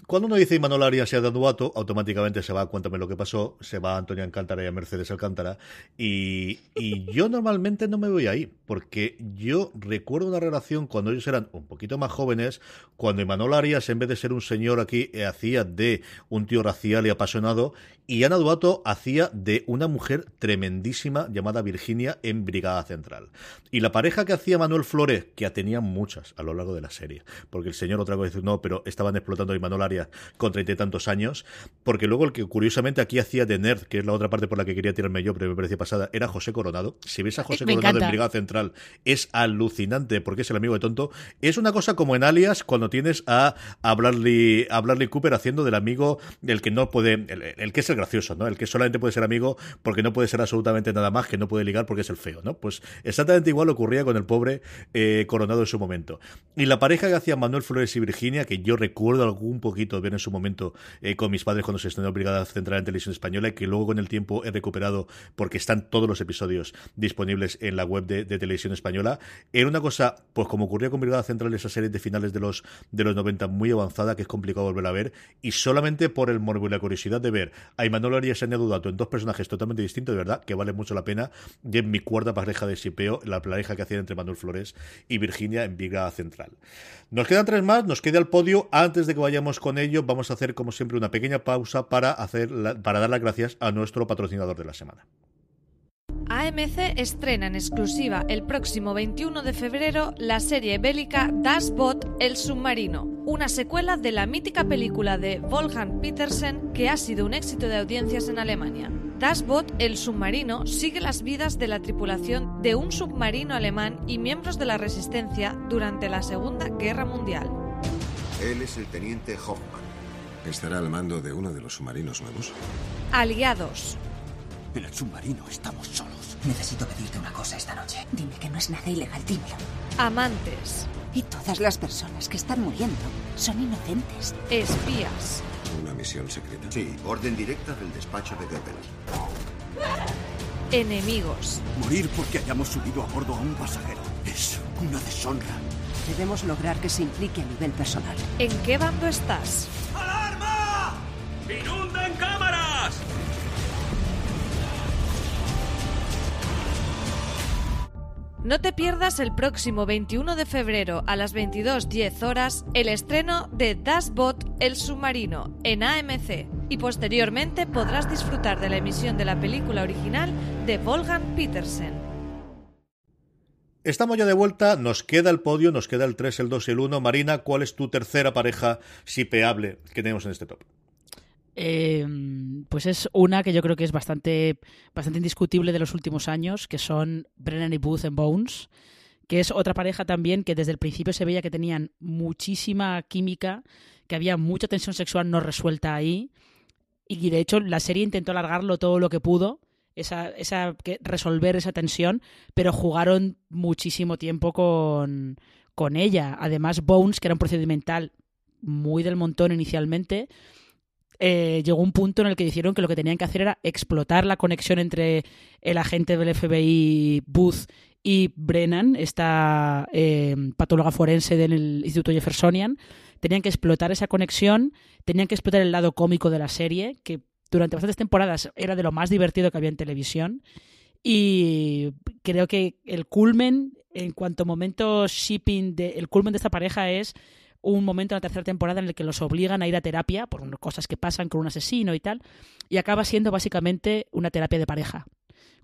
Cuando uno dice Imanol Arias sea Danuato, automáticamente se va a Cuéntame lo que pasó, se va a Antonio Alcántara y a Mercedes Alcántara. Y, y yo normalmente no me voy ahí, porque yo recuerdo una relación cuando ellos eran un poquito más jóvenes, cuando Imanol Arias, en vez de ser un señor aquí, eh, hacía de un tío racial y apasionado, y Ana Duato hacía de una mujer tremendísima llamada Virginia en Brigada Central. Y la pareja que hacía Manuel Flores, que tenía muchas a lo largo de la serie, porque el señor otra vez no, pero estaban explotando a Imanol Arias con treinta y tantos años, porque luego el que curiosamente aquí hacía de nerd, que es la otra parte por la que quería tirarme yo, pero me parecía pasada, era José Coronado. Si ves a José Coronado en Brigada Central, es alucinante porque es el amigo de tonto. Es una cosa como en Alias cuando tienes a, a, Bradley, Cooper haciendo del amigo el que no puede, el que es el gracioso, ¿no? El que solamente puede ser amigo porque no puede ser absolutamente nada más, que no puede ligar porque es el feo, ¿no? Pues exactamente igual ocurría con el pobre eh, Coronado en su momento. Y la pareja que hacía Manuel Flores y Virginia, que yo recuerdo algún poquito ver en su momento eh, con mis padres cuando se estrenó Brigada Central en Televisión Española y que luego con el tiempo he recuperado porque están todos los episodios disponibles en la web de, Televisión Española. Era una cosa, pues como ocurría con Brigada Central, esa serie de finales de los, de los 90 muy avanzada que es complicado volver a ver y solamente por el morbo y la curiosidad de ver a Imanol Arias y Dudato en dos personajes totalmente distintos, de verdad, que vale mucho la pena. Y en mi cuarta pareja de Sipeo, la pareja que hacían entre Manuel Flores y Virginia en Viga Central. Nos quedan tres más, nos queda el podio. Antes de que vayamos con ello, vamos a hacer, como siempre, una pequeña pausa para, hacer para dar las gracias a nuestro patrocinador de la semana. AMC estrena en exclusiva el próximo 21 de febrero la serie bélica Das Boot El Submarino, una secuela de la mítica película de Wolfgang Petersen que ha sido un éxito de audiencias en Alemania. Das Boot El Submarino sigue las vidas de la tripulación de un submarino alemán y miembros de la resistencia durante la Segunda Guerra Mundial. Él es el teniente Hoffman. ¿Estará al mando de uno de los submarinos nuevos? Aliados. En el submarino estamos solos. Necesito pedirte una cosa esta noche. Dime que no es nada ilegal, dímelo. Amantes. Y todas las personas que están muriendo son inocentes. Espías. ¿Una misión secreta? Sí, orden directa del despacho de Goebbels. Enemigos. Morir porque hayamos subido a bordo a un pasajero es una deshonra. Debemos lograr que se implique a nivel personal. ¿En qué bando estás? ¡Alarma! ¡Inunden No te pierdas el próximo 21 de febrero a las 22.10 horas el estreno de Das Boot El Submarino en AMC y posteriormente podrás disfrutar de la emisión de la película original de Wolfgang Petersen. Estamos ya de vuelta, nos queda el podio, nos queda el 3, el 2 y el 1. Marina, ¿cuál es tu tercera pareja sipeable que tenemos en este top? Eh, pues es una que yo creo que es bastante, bastante indiscutible de los últimos años, que son Brennan y Booth en Bones, que es otra pareja también que desde el principio se veía que tenían muchísima química, que había mucha tensión sexual no resuelta ahí, y de hecho la serie intentó alargarlo todo lo que pudo, esa, esa, resolver esa tensión, pero jugaron muchísimo tiempo con, con ella. Además, Bones, que era un procedimental muy del montón inicialmente, eh, llegó un punto en el que dijeron que lo que tenían que hacer era explotar la conexión entre el agente del FBI Booth y Brennan, esta eh, patóloga forense del Instituto Jeffersonian. Tenían que explotar esa conexión, tenían que explotar el lado cómico de la serie, que durante bastantes temporadas era de lo más divertido que había en televisión. Y creo que el culmen, en cuanto a momentos shipping, de, el culmen de esta pareja es un momento en la tercera temporada en el que los obligan a ir a terapia por cosas que pasan con un asesino y tal, y acaba siendo básicamente una terapia de pareja,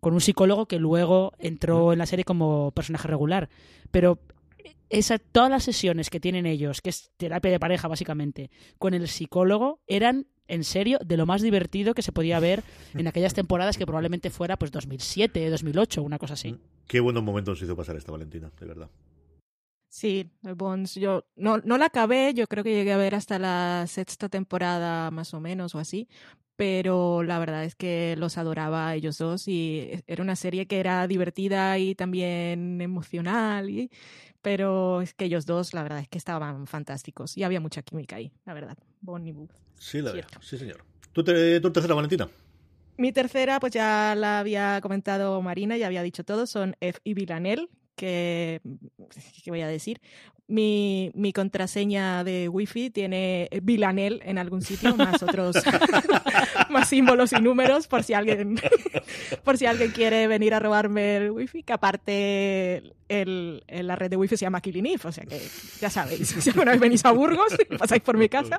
con un psicólogo que luego entró en la serie como personaje regular. Pero esa, todas las sesiones que tienen ellos, que es terapia de pareja básicamente, con el psicólogo, eran en serio de lo más divertido que se podía ver en aquellas temporadas que probablemente fuera pues 2007, 2008, una cosa así. Qué buenos momentos hizo pasar esta Valentina, de verdad. Sí, Bones, yo no, no la acabé, yo creo que llegué a ver hasta la sexta temporada más o menos o así, pero la verdad es que los adoraba a ellos dos y e, era una serie que era divertida y también emocional, y, pero es que ellos dos la verdad es que estaban fantásticos y había mucha química ahí, la verdad, Bon y Booth. Sí, la verdad, sí señor. ¿Tú, te, ¿Tú tercera, Valentina? Mi tercera, pues ya la había comentado Marina, ya había dicho todo, son F y Villanel, que, ¿qué voy a decir? Mi, mi, contraseña de wifi tiene Vilanel en algún sitio, más otros, más símbolos y números, por si alguien, por si alguien quiere venir a robarme el wifi, que aparte el, la red de wifi se llama Kilinif, o sea que ya sabéis, si alguna vez venís a Burgos pasáis por mi casa,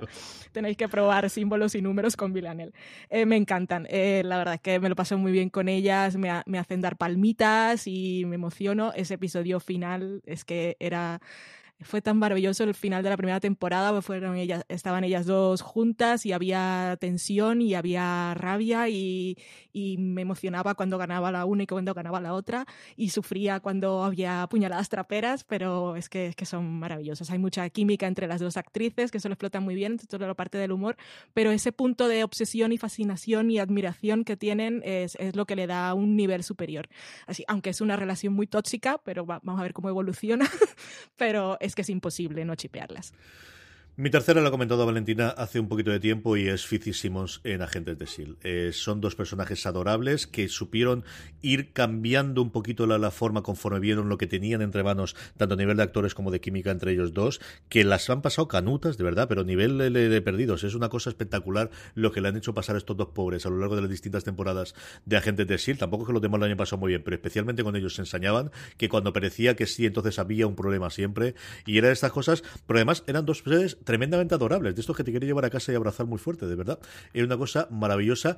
tenéis que probar símbolos y números con Vilanel. Eh, me encantan, eh, la verdad es que me lo paso muy bien con ellas, me, me hacen dar palmitas y me emociono. Ese episodio final es que era fue tan maravilloso el final de la primera temporada, pues fueron ellas, estaban ellas dos juntas y había tensión y había rabia y, y, me emocionaba cuando ganaba la una y cuando ganaba la otra y sufría cuando había puñaladas traperas, pero es que, es que son maravillosas. Hay mucha química entre las dos actrices que se lo explotan muy bien, toda la parte del humor, pero ese punto de obsesión y fascinación y admiración que tienen es, es lo que le da un nivel superior. Así, aunque es una relación muy tóxica, pero va, vamos a ver cómo evoluciona, pero es que es imposible no chipearlas. Mi tercera la ha comentado Valentina hace un poquito de tiempo y es Fitzy Simmons en Agentes de S.H.I.E.L.D. Eh, son dos personajes adorables que supieron ir cambiando un poquito la, la, forma conforme vieron lo que tenían entre manos, tanto a nivel de actores como de química entre ellos dos, que las han pasado canutas, de verdad, pero a nivel de, de, perdidos. Es una cosa espectacular lo que le han hecho pasar estos dos pobres a lo largo de las distintas temporadas de Agentes de S.H.I.E.L.D. Tampoco es que los demás lo hayan pasado muy bien, pero especialmente con ellos se ensañaban que cuando parecía que sí, entonces había un problema siempre. Y eran estas cosas, pero además eran dos tremendamente adorables, de estos que te quiere llevar a casa y abrazar muy fuerte, de verdad. Era una cosa maravillosa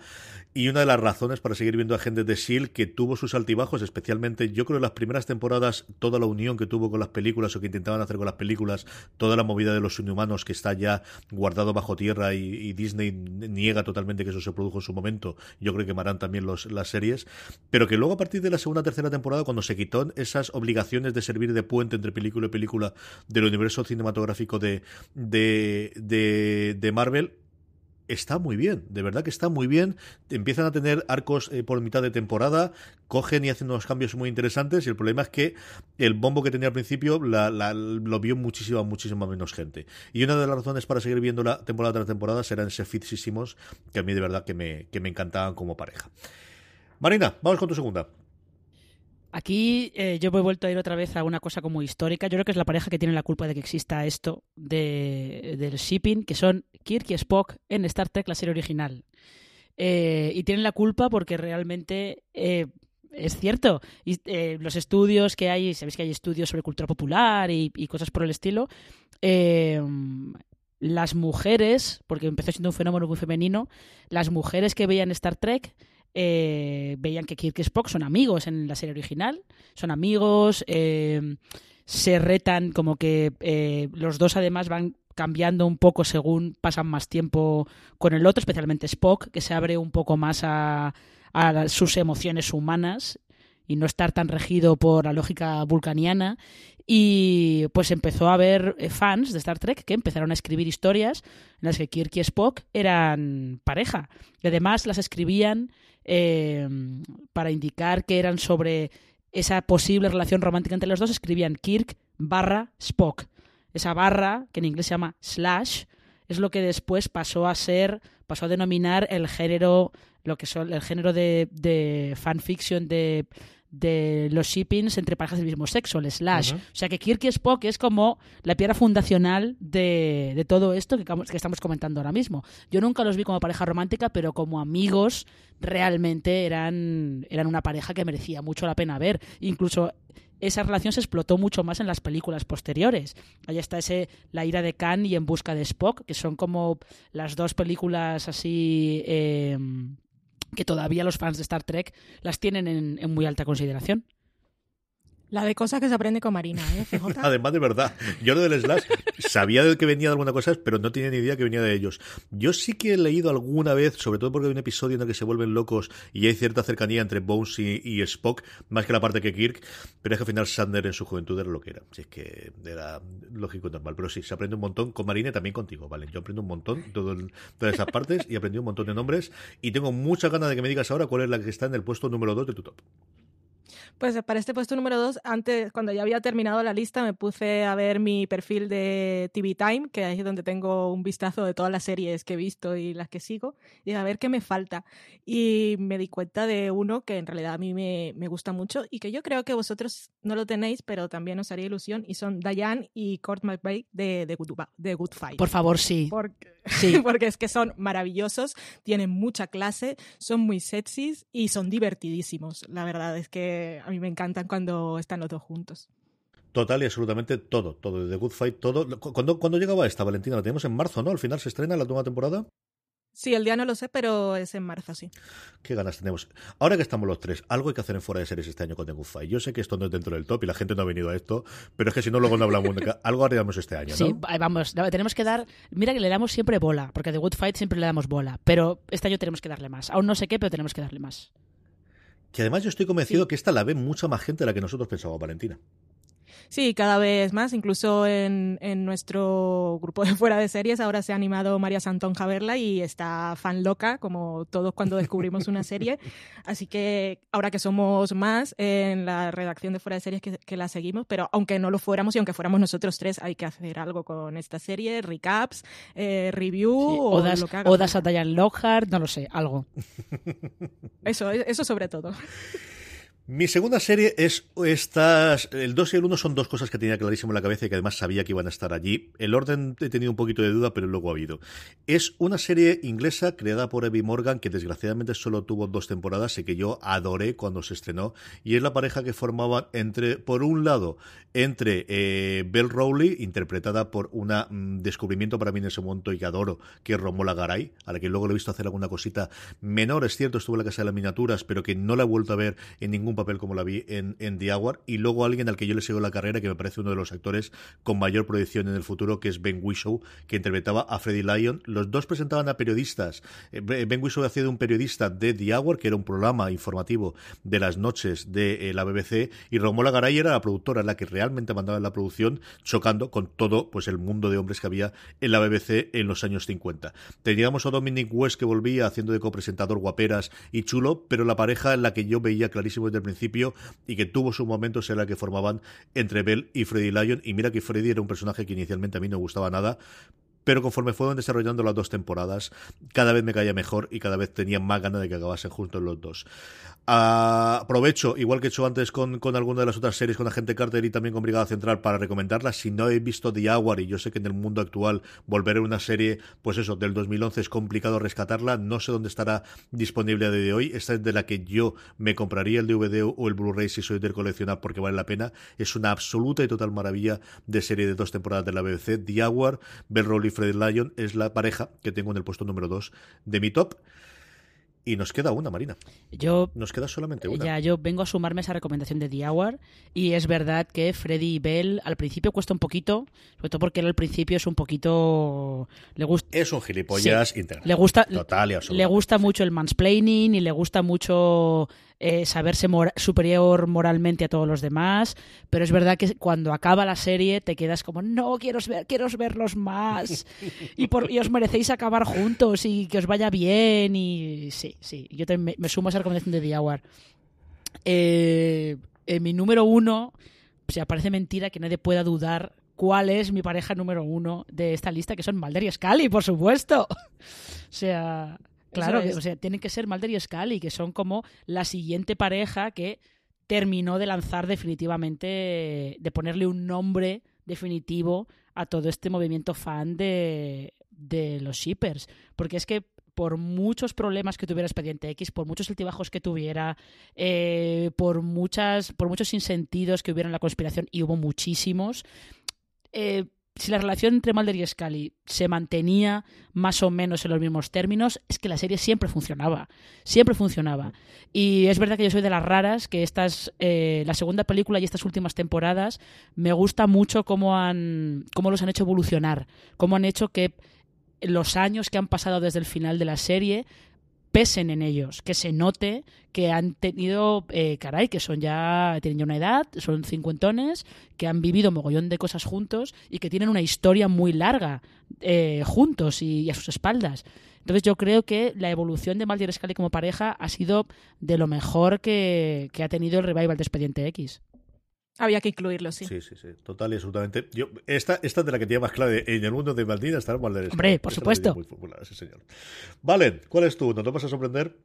y una de las razones para seguir viendo a gente de S.H.I.E.L.D. que tuvo sus altibajos, especialmente yo creo en las primeras temporadas, toda la unión que tuvo con las películas o que intentaban hacer con las películas, toda la movida de los inhumanos que está ya guardado bajo tierra y, Disney niega totalmente que eso se produjo en su momento. Yo creo que marán también los, las series, pero que luego a partir de la segunda tercera temporada, cuando se quitó esas obligaciones de servir de puente entre película y película del universo cinematográfico de de, de, Marvel está muy bien, de verdad que está muy bien. Empiezan a tener arcos eh, por mitad de temporada, cogen y hacen unos cambios muy interesantes. Y el problema es que el bombo que tenía al principio lo vio muchísima, muchísima menos gente. Y una de las razones para seguir viendo la temporada tras temporada serán ese fitísimos que a mí de verdad que me, que me encantaban como pareja. Marina, vamos con tu segunda. Aquí eh, yo me he vuelto a ir otra vez a una cosa como histórica. Yo creo que es la pareja que tiene la culpa de que exista esto de, del shipping, que son Kirk y Spock en Star Trek, la serie original. Eh, y tienen la culpa porque realmente eh, es cierto. Y, los estudios que hay, sabéis que hay estudios sobre cultura popular y, y cosas por el estilo. Las mujeres, porque empezó siendo un fenómeno muy femenino, las mujeres que veían Star Trek eh, veían que Kirk y Spock son amigos en la serie original, son amigos, eh, se retan como que eh, los dos además van cambiando un poco según pasan más tiempo con el otro, especialmente Spock, que se abre un poco más a, a sus emociones humanas y no estar tan regido por la lógica vulcaniana. Y pues empezó a haber fans de Star Trek que empezaron a escribir historias en las que Kirk y Spock eran pareja. Y además las escribían eh, para indicar que eran sobre esa posible relación romántica entre los dos, escribían Kirk barra Spock. Esa barra, que en inglés se llama slash, es lo que después pasó a ser, pasó a denominar el género, lo que son el género de, de fanfiction de de los shippings entre parejas del mismo sexo, el slash. Uh -huh. O sea que Kirk y Spock es como la piedra fundacional de, de todo esto que, que, estamos comentando ahora mismo. Yo nunca los vi como pareja romántica, pero como amigos realmente eran, eran una pareja que merecía mucho la pena ver. Incluso esa relación se explotó mucho más en las películas posteriores. Ahí está ese La ira de Khan y En busca de Spock, que son como las dos películas así... Eh, que todavía los fans de Star Trek las tienen en, en muy alta consideración. La de cosas que se aprende con Marina, ¿eh? Además, de verdad, yo lo del Slash sabía de que venía de alguna cosa, pero no tenía ni idea que venía de ellos. Yo sí que he leído alguna vez, sobre todo porque hay un episodio en el que se vuelven locos y hay cierta cercanía entre Bones y, y Spock, más que la parte que Kirk, pero es que al final Sander en su juventud era lo que era. Si es que era lógico y normal. Pero sí, se aprende un montón con Marina y también contigo, ¿vale? Yo aprendo un montón todo el, todas esas partes y aprendí un montón de nombres y tengo muchas ganas de que me digas ahora cuál es la que está en el puesto número 2 de tu top. Pues para este puesto número dos, antes, cuando ya había terminado la lista, me puse a ver mi perfil de TV Time, que ahí es donde tengo un vistazo de todas las series que he visto y las que sigo, y a ver qué me falta. Y me di cuenta de uno que en realidad a mí me, me gusta mucho y que yo creo que vosotros no lo tenéis, pero también os haría ilusión, y son Diane y Court McVeigh de, de, Good, de Good Fight. Por favor, sí. Porque, sí. porque es que son maravillosos, tienen mucha clase, son muy sexys y son divertidísimos. La verdad es que a mí me encantan cuando están los dos juntos. Total y absolutamente todo, todo, de Good Fight, todo. ¿Cuándo, ¿Cuándo llegaba esta, Valentina? La tenemos en marzo, ¿no? Al final se estrena la última temporada. Sí, el día no lo sé, pero es en marzo, sí. Qué ganas tenemos. Ahora que estamos los tres, algo hay que hacer en fuera de series este año con The Good Fight. Yo sé que esto no es dentro del top y la gente no ha venido a esto, pero es que si no, luego no hablamos de algo haríamos este año, ¿no? Sí, vamos, tenemos que dar. Mira que le damos siempre bola, porque The Good Fight siempre le damos bola, pero este año tenemos que darle más. Aún no sé qué, pero tenemos que darle más. Que además yo estoy convencido sí. que esta la ve mucha más gente de la que nosotros pensábamos, Valentina. Sí, cada vez más. Incluso en, en, nuestro grupo de fuera de series ahora se ha animado María Santón a verla y está fan loca, como todos cuando descubrimos una serie. Así que ahora que somos más en la redacción de fuera de series que, que, la seguimos, pero aunque no lo fuéramos y aunque fuéramos nosotros tres, hay que hacer algo con esta serie, recaps, eh, review sí, o lo que haga. Odas a Diane Lockhart, no lo sé, algo. Eso, eso sobre todo. Mi segunda serie es estas. El 2 y el 1 son dos cosas que tenía clarísimo en la cabeza y que además sabía que iban a estar allí. El orden he tenido un poquito de duda, pero luego ha habido. Es una serie inglesa creada por Evie Morgan que desgraciadamente solo tuvo dos temporadas y que yo adoré cuando se estrenó. Y es la pareja que formaban entre, por un lado, entre eh, Belle Rowley, interpretada por un mmm, descubrimiento para mí en ese momento y que adoro, que es Romola Garay, a la que luego le he visto hacer alguna cosita menor, es cierto, estuvo en la Casa de las Miniaturas, pero que no la he vuelto a ver en ningún papel como la vi en, The Hour, y luego alguien al que yo le sigo la carrera, que me parece uno de los actores con mayor proyección en el futuro, que es Ben Whishaw, que interpretaba a Freddie Lyon. Los dos presentaban a periodistas. Ben Whishaw hacía de un periodista de The Hour, que era un programa informativo de las noches de eh, la BBC, y Romola Garay era la productora, la que realmente mandaba en la producción, chocando con todo pues el mundo de hombres que había en la BBC en los años 50. Teníamos a Dominic West que volvía haciendo de copresentador guaperas y chulo, pero la pareja en la que yo veía clarísimo desde el principio y que tuvo sus momentos era la que formaban entre Bell y Freddy Lyon. Y mira que Freddy era un personaje que inicialmente a mí no gustaba nada, pero conforme fueron desarrollando las dos temporadas, cada vez me caía mejor y cada vez tenía más ganas de que acabasen juntos los dos. Uh, aprovecho, igual que he hecho antes con, con alguna de las otras series, con Agente Carter y también con Brigada Central, para recomendarlas. Si no he visto The Hour, y yo sé que en el mundo actual volver a una serie, pues eso, del 2011 es complicado rescatarla, no sé dónde estará disponible a día de hoy. Esta es de la que yo me compraría el DVD o el Blu-ray si soy del coleccionar porque vale la pena. Es una absoluta y total maravilla de serie de dos temporadas de la BBC. The Hour, Bell Roll y Fred Lyon es la pareja que tengo en el puesto número 2 de mi top. Y nos queda una, Marina. Yo, nos queda solamente una. Ya, yo vengo a sumarme a esa recomendación de The Hour. Y es verdad que Freddy y Bell al principio cuesta un poquito, sobre todo porque él al principio es un poquito. Le gusta, es un gilipollas sí, internet. Le gusta, Total y le gusta mucho el mansplaining y le gusta mucho eh, saberse mor superior moralmente a todos los demás, pero es verdad que cuando acaba la serie te quedas como, no, quiero, ver, quiero verlos más y, por, y os merecéis acabar juntos y que os vaya bien y sí, sí, yo también me, me sumo a esa recomendación de The Hour. Eh, en mi número uno, o sea, parece mentira que nadie pueda dudar cuál es mi pareja número uno de esta lista, que son Mulder y Scully, por supuesto. O sea, Claro, que, o sea, tienen que ser Mulder y Scully, que son como la siguiente pareja que terminó de lanzar definitivamente, de ponerle un nombre definitivo a todo este movimiento fan de, de los shippers. Porque es que por muchos problemas que tuviera Expediente X, por muchos altibajos que tuviera, eh, por, muchas, por muchos insentidos que hubiera en la conspiración, y hubo muchísimos, eh, si la relación entre Mulder y Scully se mantenía más o menos en los mismos términos, es que la serie siempre funcionaba. Siempre funcionaba. Y es verdad que yo soy de las raras, que estas, eh, la segunda película y estas últimas temporadas me gusta mucho cómo, han, cómo los han hecho evolucionar, cómo han hecho que los años que han pasado desde el final de la serie pesen en ellos, que se note que han tenido, eh, caray, que son ya, tienen ya una edad, son cincuentones, que han vivido mogollón de cosas juntos y que tienen una historia muy larga eh, juntos y, a sus espaldas. Entonces yo creo que la evolución de Mulder y Scully como pareja ha sido de lo mejor que, que ha tenido el revival de Expediente X. Había que incluirlo, sí. Sí, sí, sí. Total y absolutamente. Yo, esta, esta de la que tiene más clara en el mundo de Maldina está el Mulder. Hombre, por Esta supuesto. Muy popular, sí, señor. Vale, ¿cuál es tú? ¿No te vas a sorprender?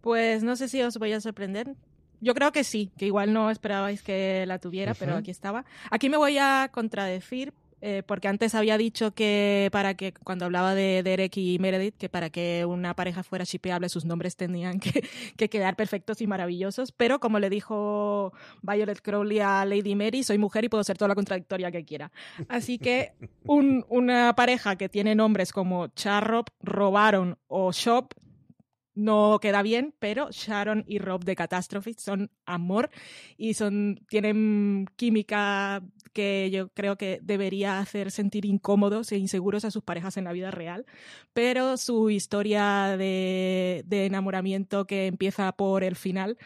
Pues no sé si os voy a sorprender. Yo creo que sí, que igual no esperabais que la tuviera, pero aquí estaba. Aquí me voy a contradecir, eh, porque antes había dicho que para que, cuando hablaba de Derek y Meredith, que para que una pareja fuera shipeable sus nombres tenían que, que quedar perfectos y maravillosos, pero como le dijo Violet Crowley a Lady Mary, soy mujer y puedo ser toda la contradictoria que quiera. Así que un- una pareja que tiene nombres como Charrop, Robaron o Shop no queda bien, pero Sharon y Rob de Catastrophe son amor y son tienen química que yo creo que debería hacer sentir incómodos e inseguros a sus parejas en la vida real, pero su historia de, enamoramiento que empieza por el final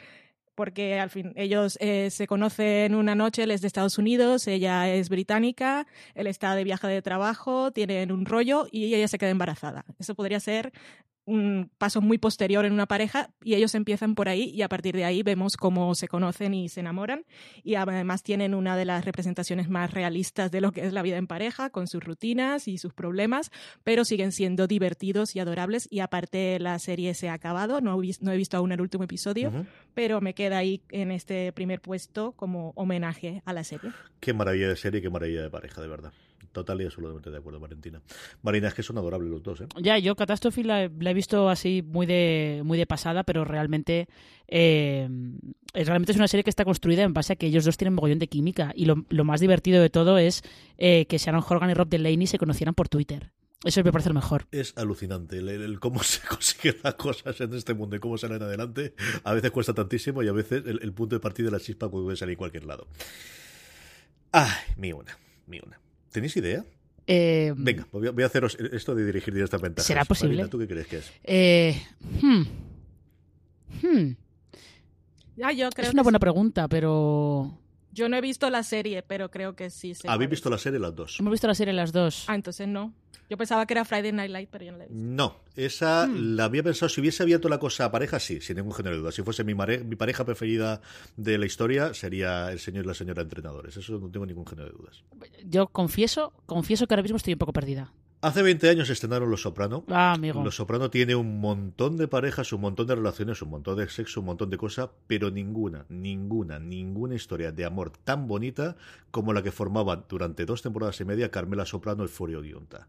porque al fin ellos eh, se conocen una noche, él es de Estados Unidos, ella es británica, él está de viaje de trabajo, tienen un rollo y ella se queda embarazada. Eso podría ser un paso muy posterior en una pareja y ellos empiezan por ahí y a partir de ahí vemos cómo se conocen y se enamoran. Y además tienen una de las representaciones más realistas de lo que es la vida en pareja con sus rutinas y sus problemas pero siguen siendo divertidos y adorables. Y aparte la serie se ha acabado. No no he visto aún el último episodio pero me queda ahí en este primer puesto como homenaje a la serie. Qué maravilla de serie, qué maravilla de pareja, de verdad. Total y absolutamente de acuerdo, Valentina. Marina, es que son adorables los dos, ¿eh? Ya, yo Catástrofe la, la he visto así muy de, muy de pasada, pero realmente, eh, es, realmente es una serie que está construida en base a que ellos dos tienen mogollón de química. Y lo, lo más divertido de todo es eh, que Sharon Horgan y Rob Delaney se conocieran por Twitter. Eso me parece lo mejor. Es alucinante el, el- el cómo se consiguen las cosas en este mundo y cómo salen adelante. A veces cuesta tantísimo y a veces el, el punto de partida de la chispa puede salir en cualquier lado. Ay, mi una, mi una. ¿Tenéis idea? Eh, Venga, voy a, voy a haceros esto de dirigir directamente. ¿Será posible? Marina, ¿tú qué crees que es? eh, hmm. Hmm. ya yo creo Es una que buena sí. pregunta, pero... yo no he visto la serie pero creo que sí sé ¿Habéis visto es. la serie las dos? Hemos visto la serie las dos. ah entonces no yo pensaba que era Friday Night Light pero yo no la he visto No, esa Hmm. la había pensado. Si hubiese abierto la cosa a pareja, sí, sin ningún género de duda. Si fuese mi, mare- mi pareja preferida de la historia, sería el señor y la señora entrenadores. Eso no tengo ningún género de dudas. Yo confieso, confieso que ahora mismo estoy un poco perdida. Hace 20 años estrenaron Los Soprano. Ah, amigo. Los Soprano tiene un montón de parejas, un montón de relaciones, un montón de sexo, un montón de cosas, pero ninguna, ninguna, ninguna historia de amor tan bonita como la que formaban durante dos temporadas y media Carmela Soprano y Furio Guionta.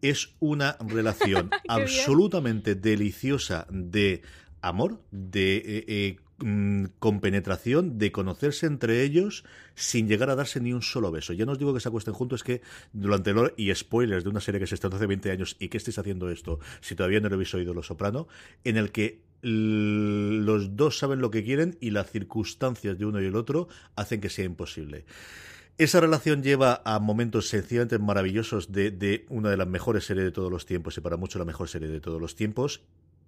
Es una relación absolutamente deliciosa de amor, de eh, eh, mm, compenetración, de conocerse entre ellos sin llegar a darse ni un solo beso. Ya no os digo que se acuesten juntos, es que durante el y spoilers de una serie que se estrenó hace 20 años y que estéis haciendo esto, si todavía no lo habéis oído Los Soprano, en el que los dos saben lo que quieren y las circunstancias de uno y el otro hacen que sea imposible. Esa relación lleva a momentos sencillamente maravillosos de, de una de las mejores series de todos los tiempos y para mucho la mejor serie de todos los tiempos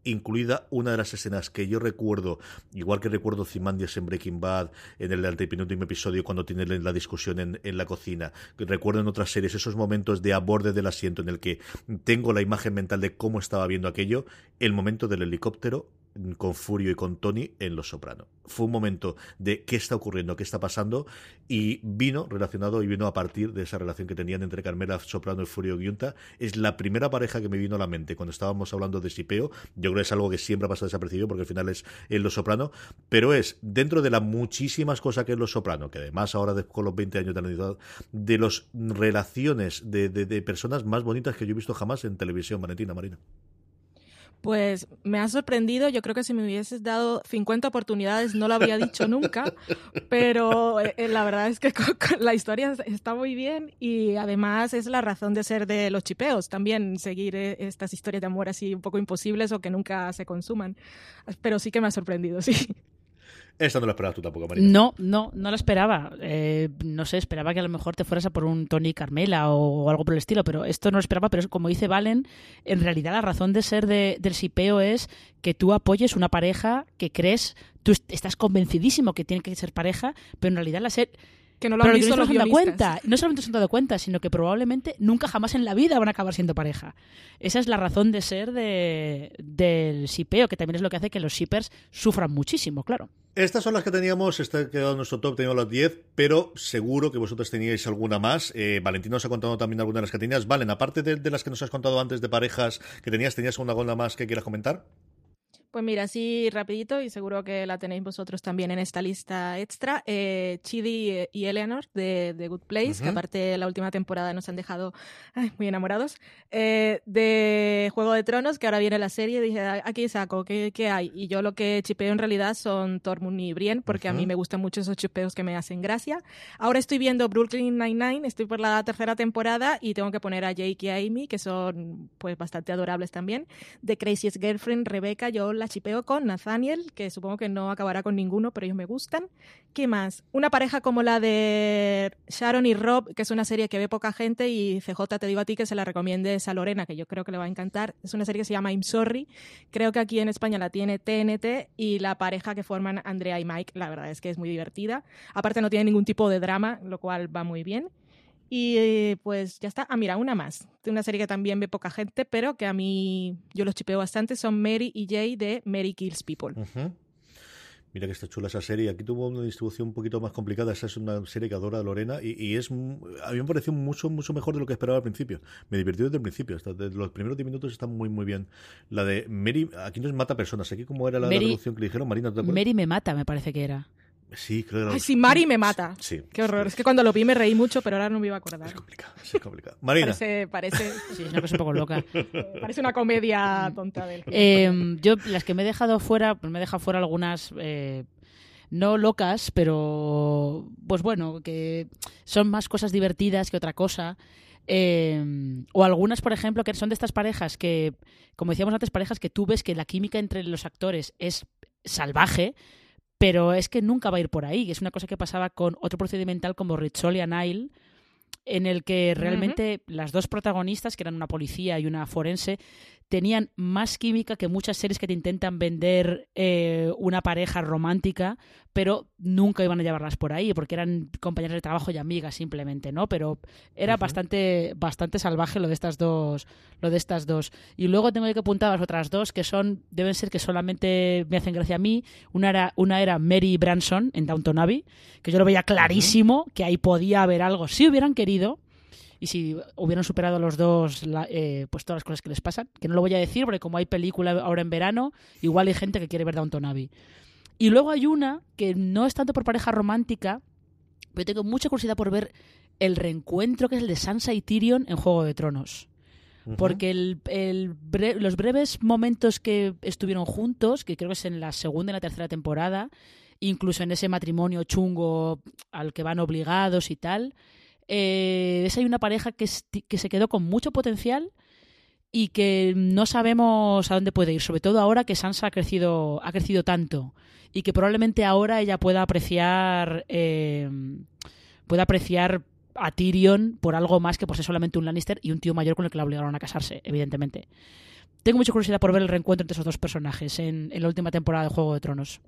incluida una de las escenas que yo recuerdo, igual que recuerdo Zimandias en Breaking Bad, en el antepenúltimo episodio cuando tienen la discusión en, la cocina, recuerdo en otras series esos momentos de a del asiento en el que tengo la imagen mental de cómo estaba viendo aquello, el momento del helicóptero con Furio y con Tony en Los Soprano. Fue un momento de qué está ocurriendo, qué está pasando y vino relacionado y vino a partir de esa relación que tenían entre Carmela Soprano y Furio Giunta. Es la primera pareja que me vino a la mente cuando estábamos hablando de Sipeo. Yo creo que es algo que siempre ha pasado desapercibido porque al final es en Los Soprano, pero es dentro de las muchísimas cosas que es Los Soprano, que además ahora con los 20 años de analizado, de las relaciones de, de- de personas más bonitas que yo he visto jamás en televisión, Valentina Marina. Pues me ha sorprendido, yo creo que si me hubieses dado 50 oportunidades no lo habría dicho nunca, pero eh, eh, la verdad es que la historia está muy bien y además es la razón de ser de los chipeos, también seguir eh, estas historias de amor así un poco imposibles o que nunca se consuman. Pero sí que me ha sorprendido, sí. Esta no la esperabas tú tampoco, Marina. No, no, no la esperaba. Eh, no sé, esperaba que a lo mejor te fueras a por un Tony Carmela o, algo por el estilo, pero esto no lo esperaba. Pero como dice Valen, en realidad la razón de ser del sipeo es que tú apoyes una pareja que crees, tú estás convencidísimo que tiene que ser pareja, pero en realidad la ser que no lo han pero visto no los se han dado cuenta. No solamente se han dado cuenta, sino que probablemente nunca jamás en la vida van a acabar siendo pareja. Esa es la razón de ser de, del sipeo, que también es lo que hace que los shippers sufran muchísimo, claro. Estas son las que teníamos, este ha quedado nuestro top, teníamos las 10, pero seguro que vosotros teníais alguna más. Eh, Valentín nos ha contado también algunas de las que tenías. Valen, aparte de, de, las que nos has contado antes de parejas que tenías, ¿tenías alguna cosa más que quieras comentar? Pues mira, así rapidito, y seguro que la tenéis vosotros también en esta lista extra, eh, Chidi y Eleanor de, The Good Place, que aparte la última temporada nos han dejado muy enamorados, eh, de Juego de Tronos, que ahora viene la serie, dije, aquí saco, ¿qué, ¿qué, hay? Y yo lo que chipeo en realidad son Tormund y Brienne, porque a mí me gustan mucho esos chipeos que me hacen gracia. Ahora estoy viendo Brooklyn Nine-Nine, estoy por la tercera temporada y tengo que poner a Jake y a Amy, que son pues bastante adorables también. De Craziest Girlfriend, Rebecca, yo la chipeo con Nathaniel, que supongo que no acabará con ninguno, pero ellos me gustan. ¿Qué más? Una pareja como la de Sharon y Rob, que es una serie que ve poca gente y CJ te digo a ti que se la recomiendes a Lorena, que yo creo que le va a encantar. Es una serie que se llama I'm Sorry. Creo que aquí en España la tiene TNT y la pareja que forman Andrea y Mike, la verdad es que es muy divertida. Aparte no tiene ningún tipo de drama, lo cual va muy bien. Y pues ya está. Ah, mira, una más. De una serie que también ve poca gente, pero que a mí yo los chipeo bastante. Son Mary y Jay de Mary Kills People. Mira que está chula esa serie. Aquí tuvo una distribución un poquito más complicada. Esa es una serie que adora Lorena y, es a mí me pareció mucho mucho mejor de lo que esperaba al principio. Me divirtió desde el principio. Hasta los primeros 10 minutos está muy muy bien. La de Mary, aquí no es mata personas. Aquí como era la, traducción que le dijeron, Marina, Mary me mata, me parece que era. Sí, creo Ay, sí, Mari me mata. Sí. Qué horror. Es que cuando lo vi me reí mucho, pero ahora no me iba a acordar. Es complicado, es complicado. Marina. Parece, parece... Sí, es una cosa un poco loca. parece una comedia tonta de eh, Yo, las que me he dejado fuera, pues me he dejado fuera algunas... Eh, no locas, pero pues bueno, que son más cosas divertidas que otra cosa. Eh, o algunas, por ejemplo, que son de estas parejas que, como decíamos antes, parejas que tú ves que la química entre los actores es salvaje, pero es que nunca va a ir por ahí. Es una cosa que pasaba con otro procedimental como Richol y Nile, en el que realmente las dos protagonistas, que eran una policía y una forense, tenían más química que muchas series que te intentan vender eh, una pareja romántica, pero nunca iban a llevarlas por ahí, porque eran compañeras de trabajo y amigas simplemente, ¿no? Pero era bastante, bastante salvaje lo de estas dos, lo de estas dos. Y luego tengo que apuntar a las otras dos, que son, deben ser que solamente me hacen gracia a mí. Una era, una era Mary Branson en Downton Abbey, que yo lo veía clarísimo, que ahí podía haber algo, si hubieran querido, y si hubieran superado los dos eh, pues todas las cosas que les pasan, que no lo voy a decir porque como hay película ahora en verano, igual hay gente que quiere ver Downton Abbey. Y luego hay una que no es tanto por pareja romántica, pero tengo mucha curiosidad por ver el reencuentro que es el de Sansa y Tyrion en Juego de Tronos. Porque el, los breves momentos que estuvieron juntos, que creo que es en la segunda y la tercera temporada, incluso en ese matrimonio chungo al que van obligados y tal, eh, es hay una pareja que, que se quedó con mucho potencial y que no sabemos a dónde puede ir, sobre todo ahora que Sansa ha crecido, ha crecido tanto y que probablemente ahora ella pueda apreciar eh, pueda apreciar a Tyrion por algo más que por ser solamente un Lannister y un tío mayor con el que la obligaron a casarse, evidentemente. Tengo mucha curiosidad por ver el reencuentro entre esos dos personajes en, en la última temporada de Juego de Tronos.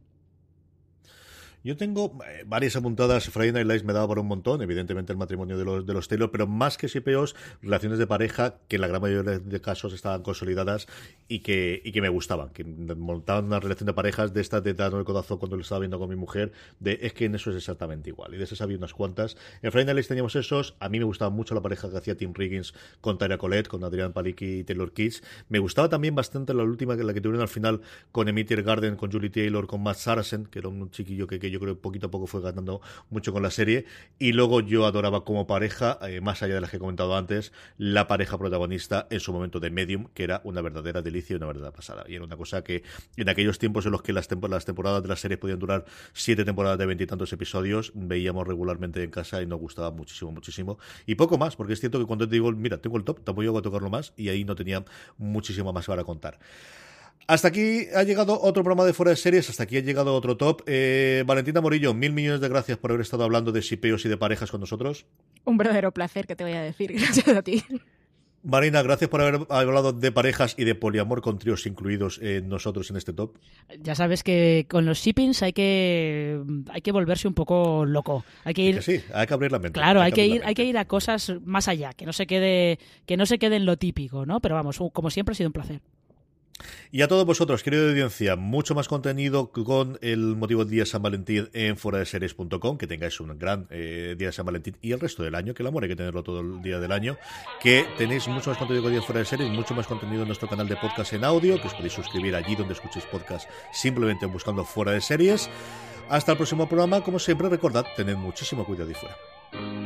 Yo tengo eh, varias apuntadas. Friday Night Lights me daba por un montón, evidentemente el matrimonio de los, de los Taylor, pero más que SIPOs, relaciones de pareja que en la gran mayoría de casos estaban consolidadas y que, y que me gustaban, que montaban una relación de parejas de esta de dando el codazo cuando lo estaba viendo con mi mujer, de es que en eso es exactamente igual. Y de esas había unas cuantas. En Friday Night Lights teníamos esos. A mí me gustaba mucho la pareja que hacía Tim Riggins con Tyra Colette, con Adrián Palicki y Taylor Kitsch. Me gustaba también bastante la última, la que tuvieron al final con Emitter Garden, con Julie Taylor, con Matt Saracen, que era un chiquillo que, que yo creo que poquito a poco fue ganando mucho con la serie. Y luego yo adoraba como pareja, eh, más allá de las que he comentado antes, la pareja protagonista en su momento de Medium, que era una verdadera delicia y una verdadera pasada. Y era una cosa que en aquellos tiempos en los que las, temporadas de la serie podían durar siete temporadas de veintitantos episodios, veíamos regularmente en casa y nos gustaba muchísimo, muchísimo. Y poco más, porque es cierto que cuando te digo, mira, tengo el top, tampoco llego a tocarlo más y ahí no tenía muchísimo más para contar. Hasta aquí ha llegado otro programa de fuera de series, hasta aquí ha llegado otro top. Eh, Valentina Morillo, mil millones de gracias por haber estado hablando de shipeos y de parejas con nosotros. Un verdadero placer que te voy a decir, gracias a ti. Marina, gracias por haber hablado de parejas y de poliamor con tríos incluidos en nosotros en este top. Ya sabes que con los shippings hay que hay que volverse un poco loco. Hay que ir. sí, hay que abrir la mente. Claro, hay, que, ir, hay que ir a cosas más allá, que no se quede, que no se quede en lo típico, ¿no? Pero vamos, como siempre ha sido un placer. Y a todos vosotros, querido audiencia, mucho más contenido con el motivo del Día San Valentín en foradeseries.com, que tengáis un gran eh, Día de San Valentín y el resto del año, que el amor hay que tenerlo todo el día del año, que tenéis mucho más contenido con Día Fuera de Series, mucho más contenido en nuestro canal de podcast en audio, que os podéis suscribir allí donde escuchéis podcast simplemente buscando Fuera de Series. Hasta el próximo programa, como siempre, recordad, tened muchísimo cuidado y fuera.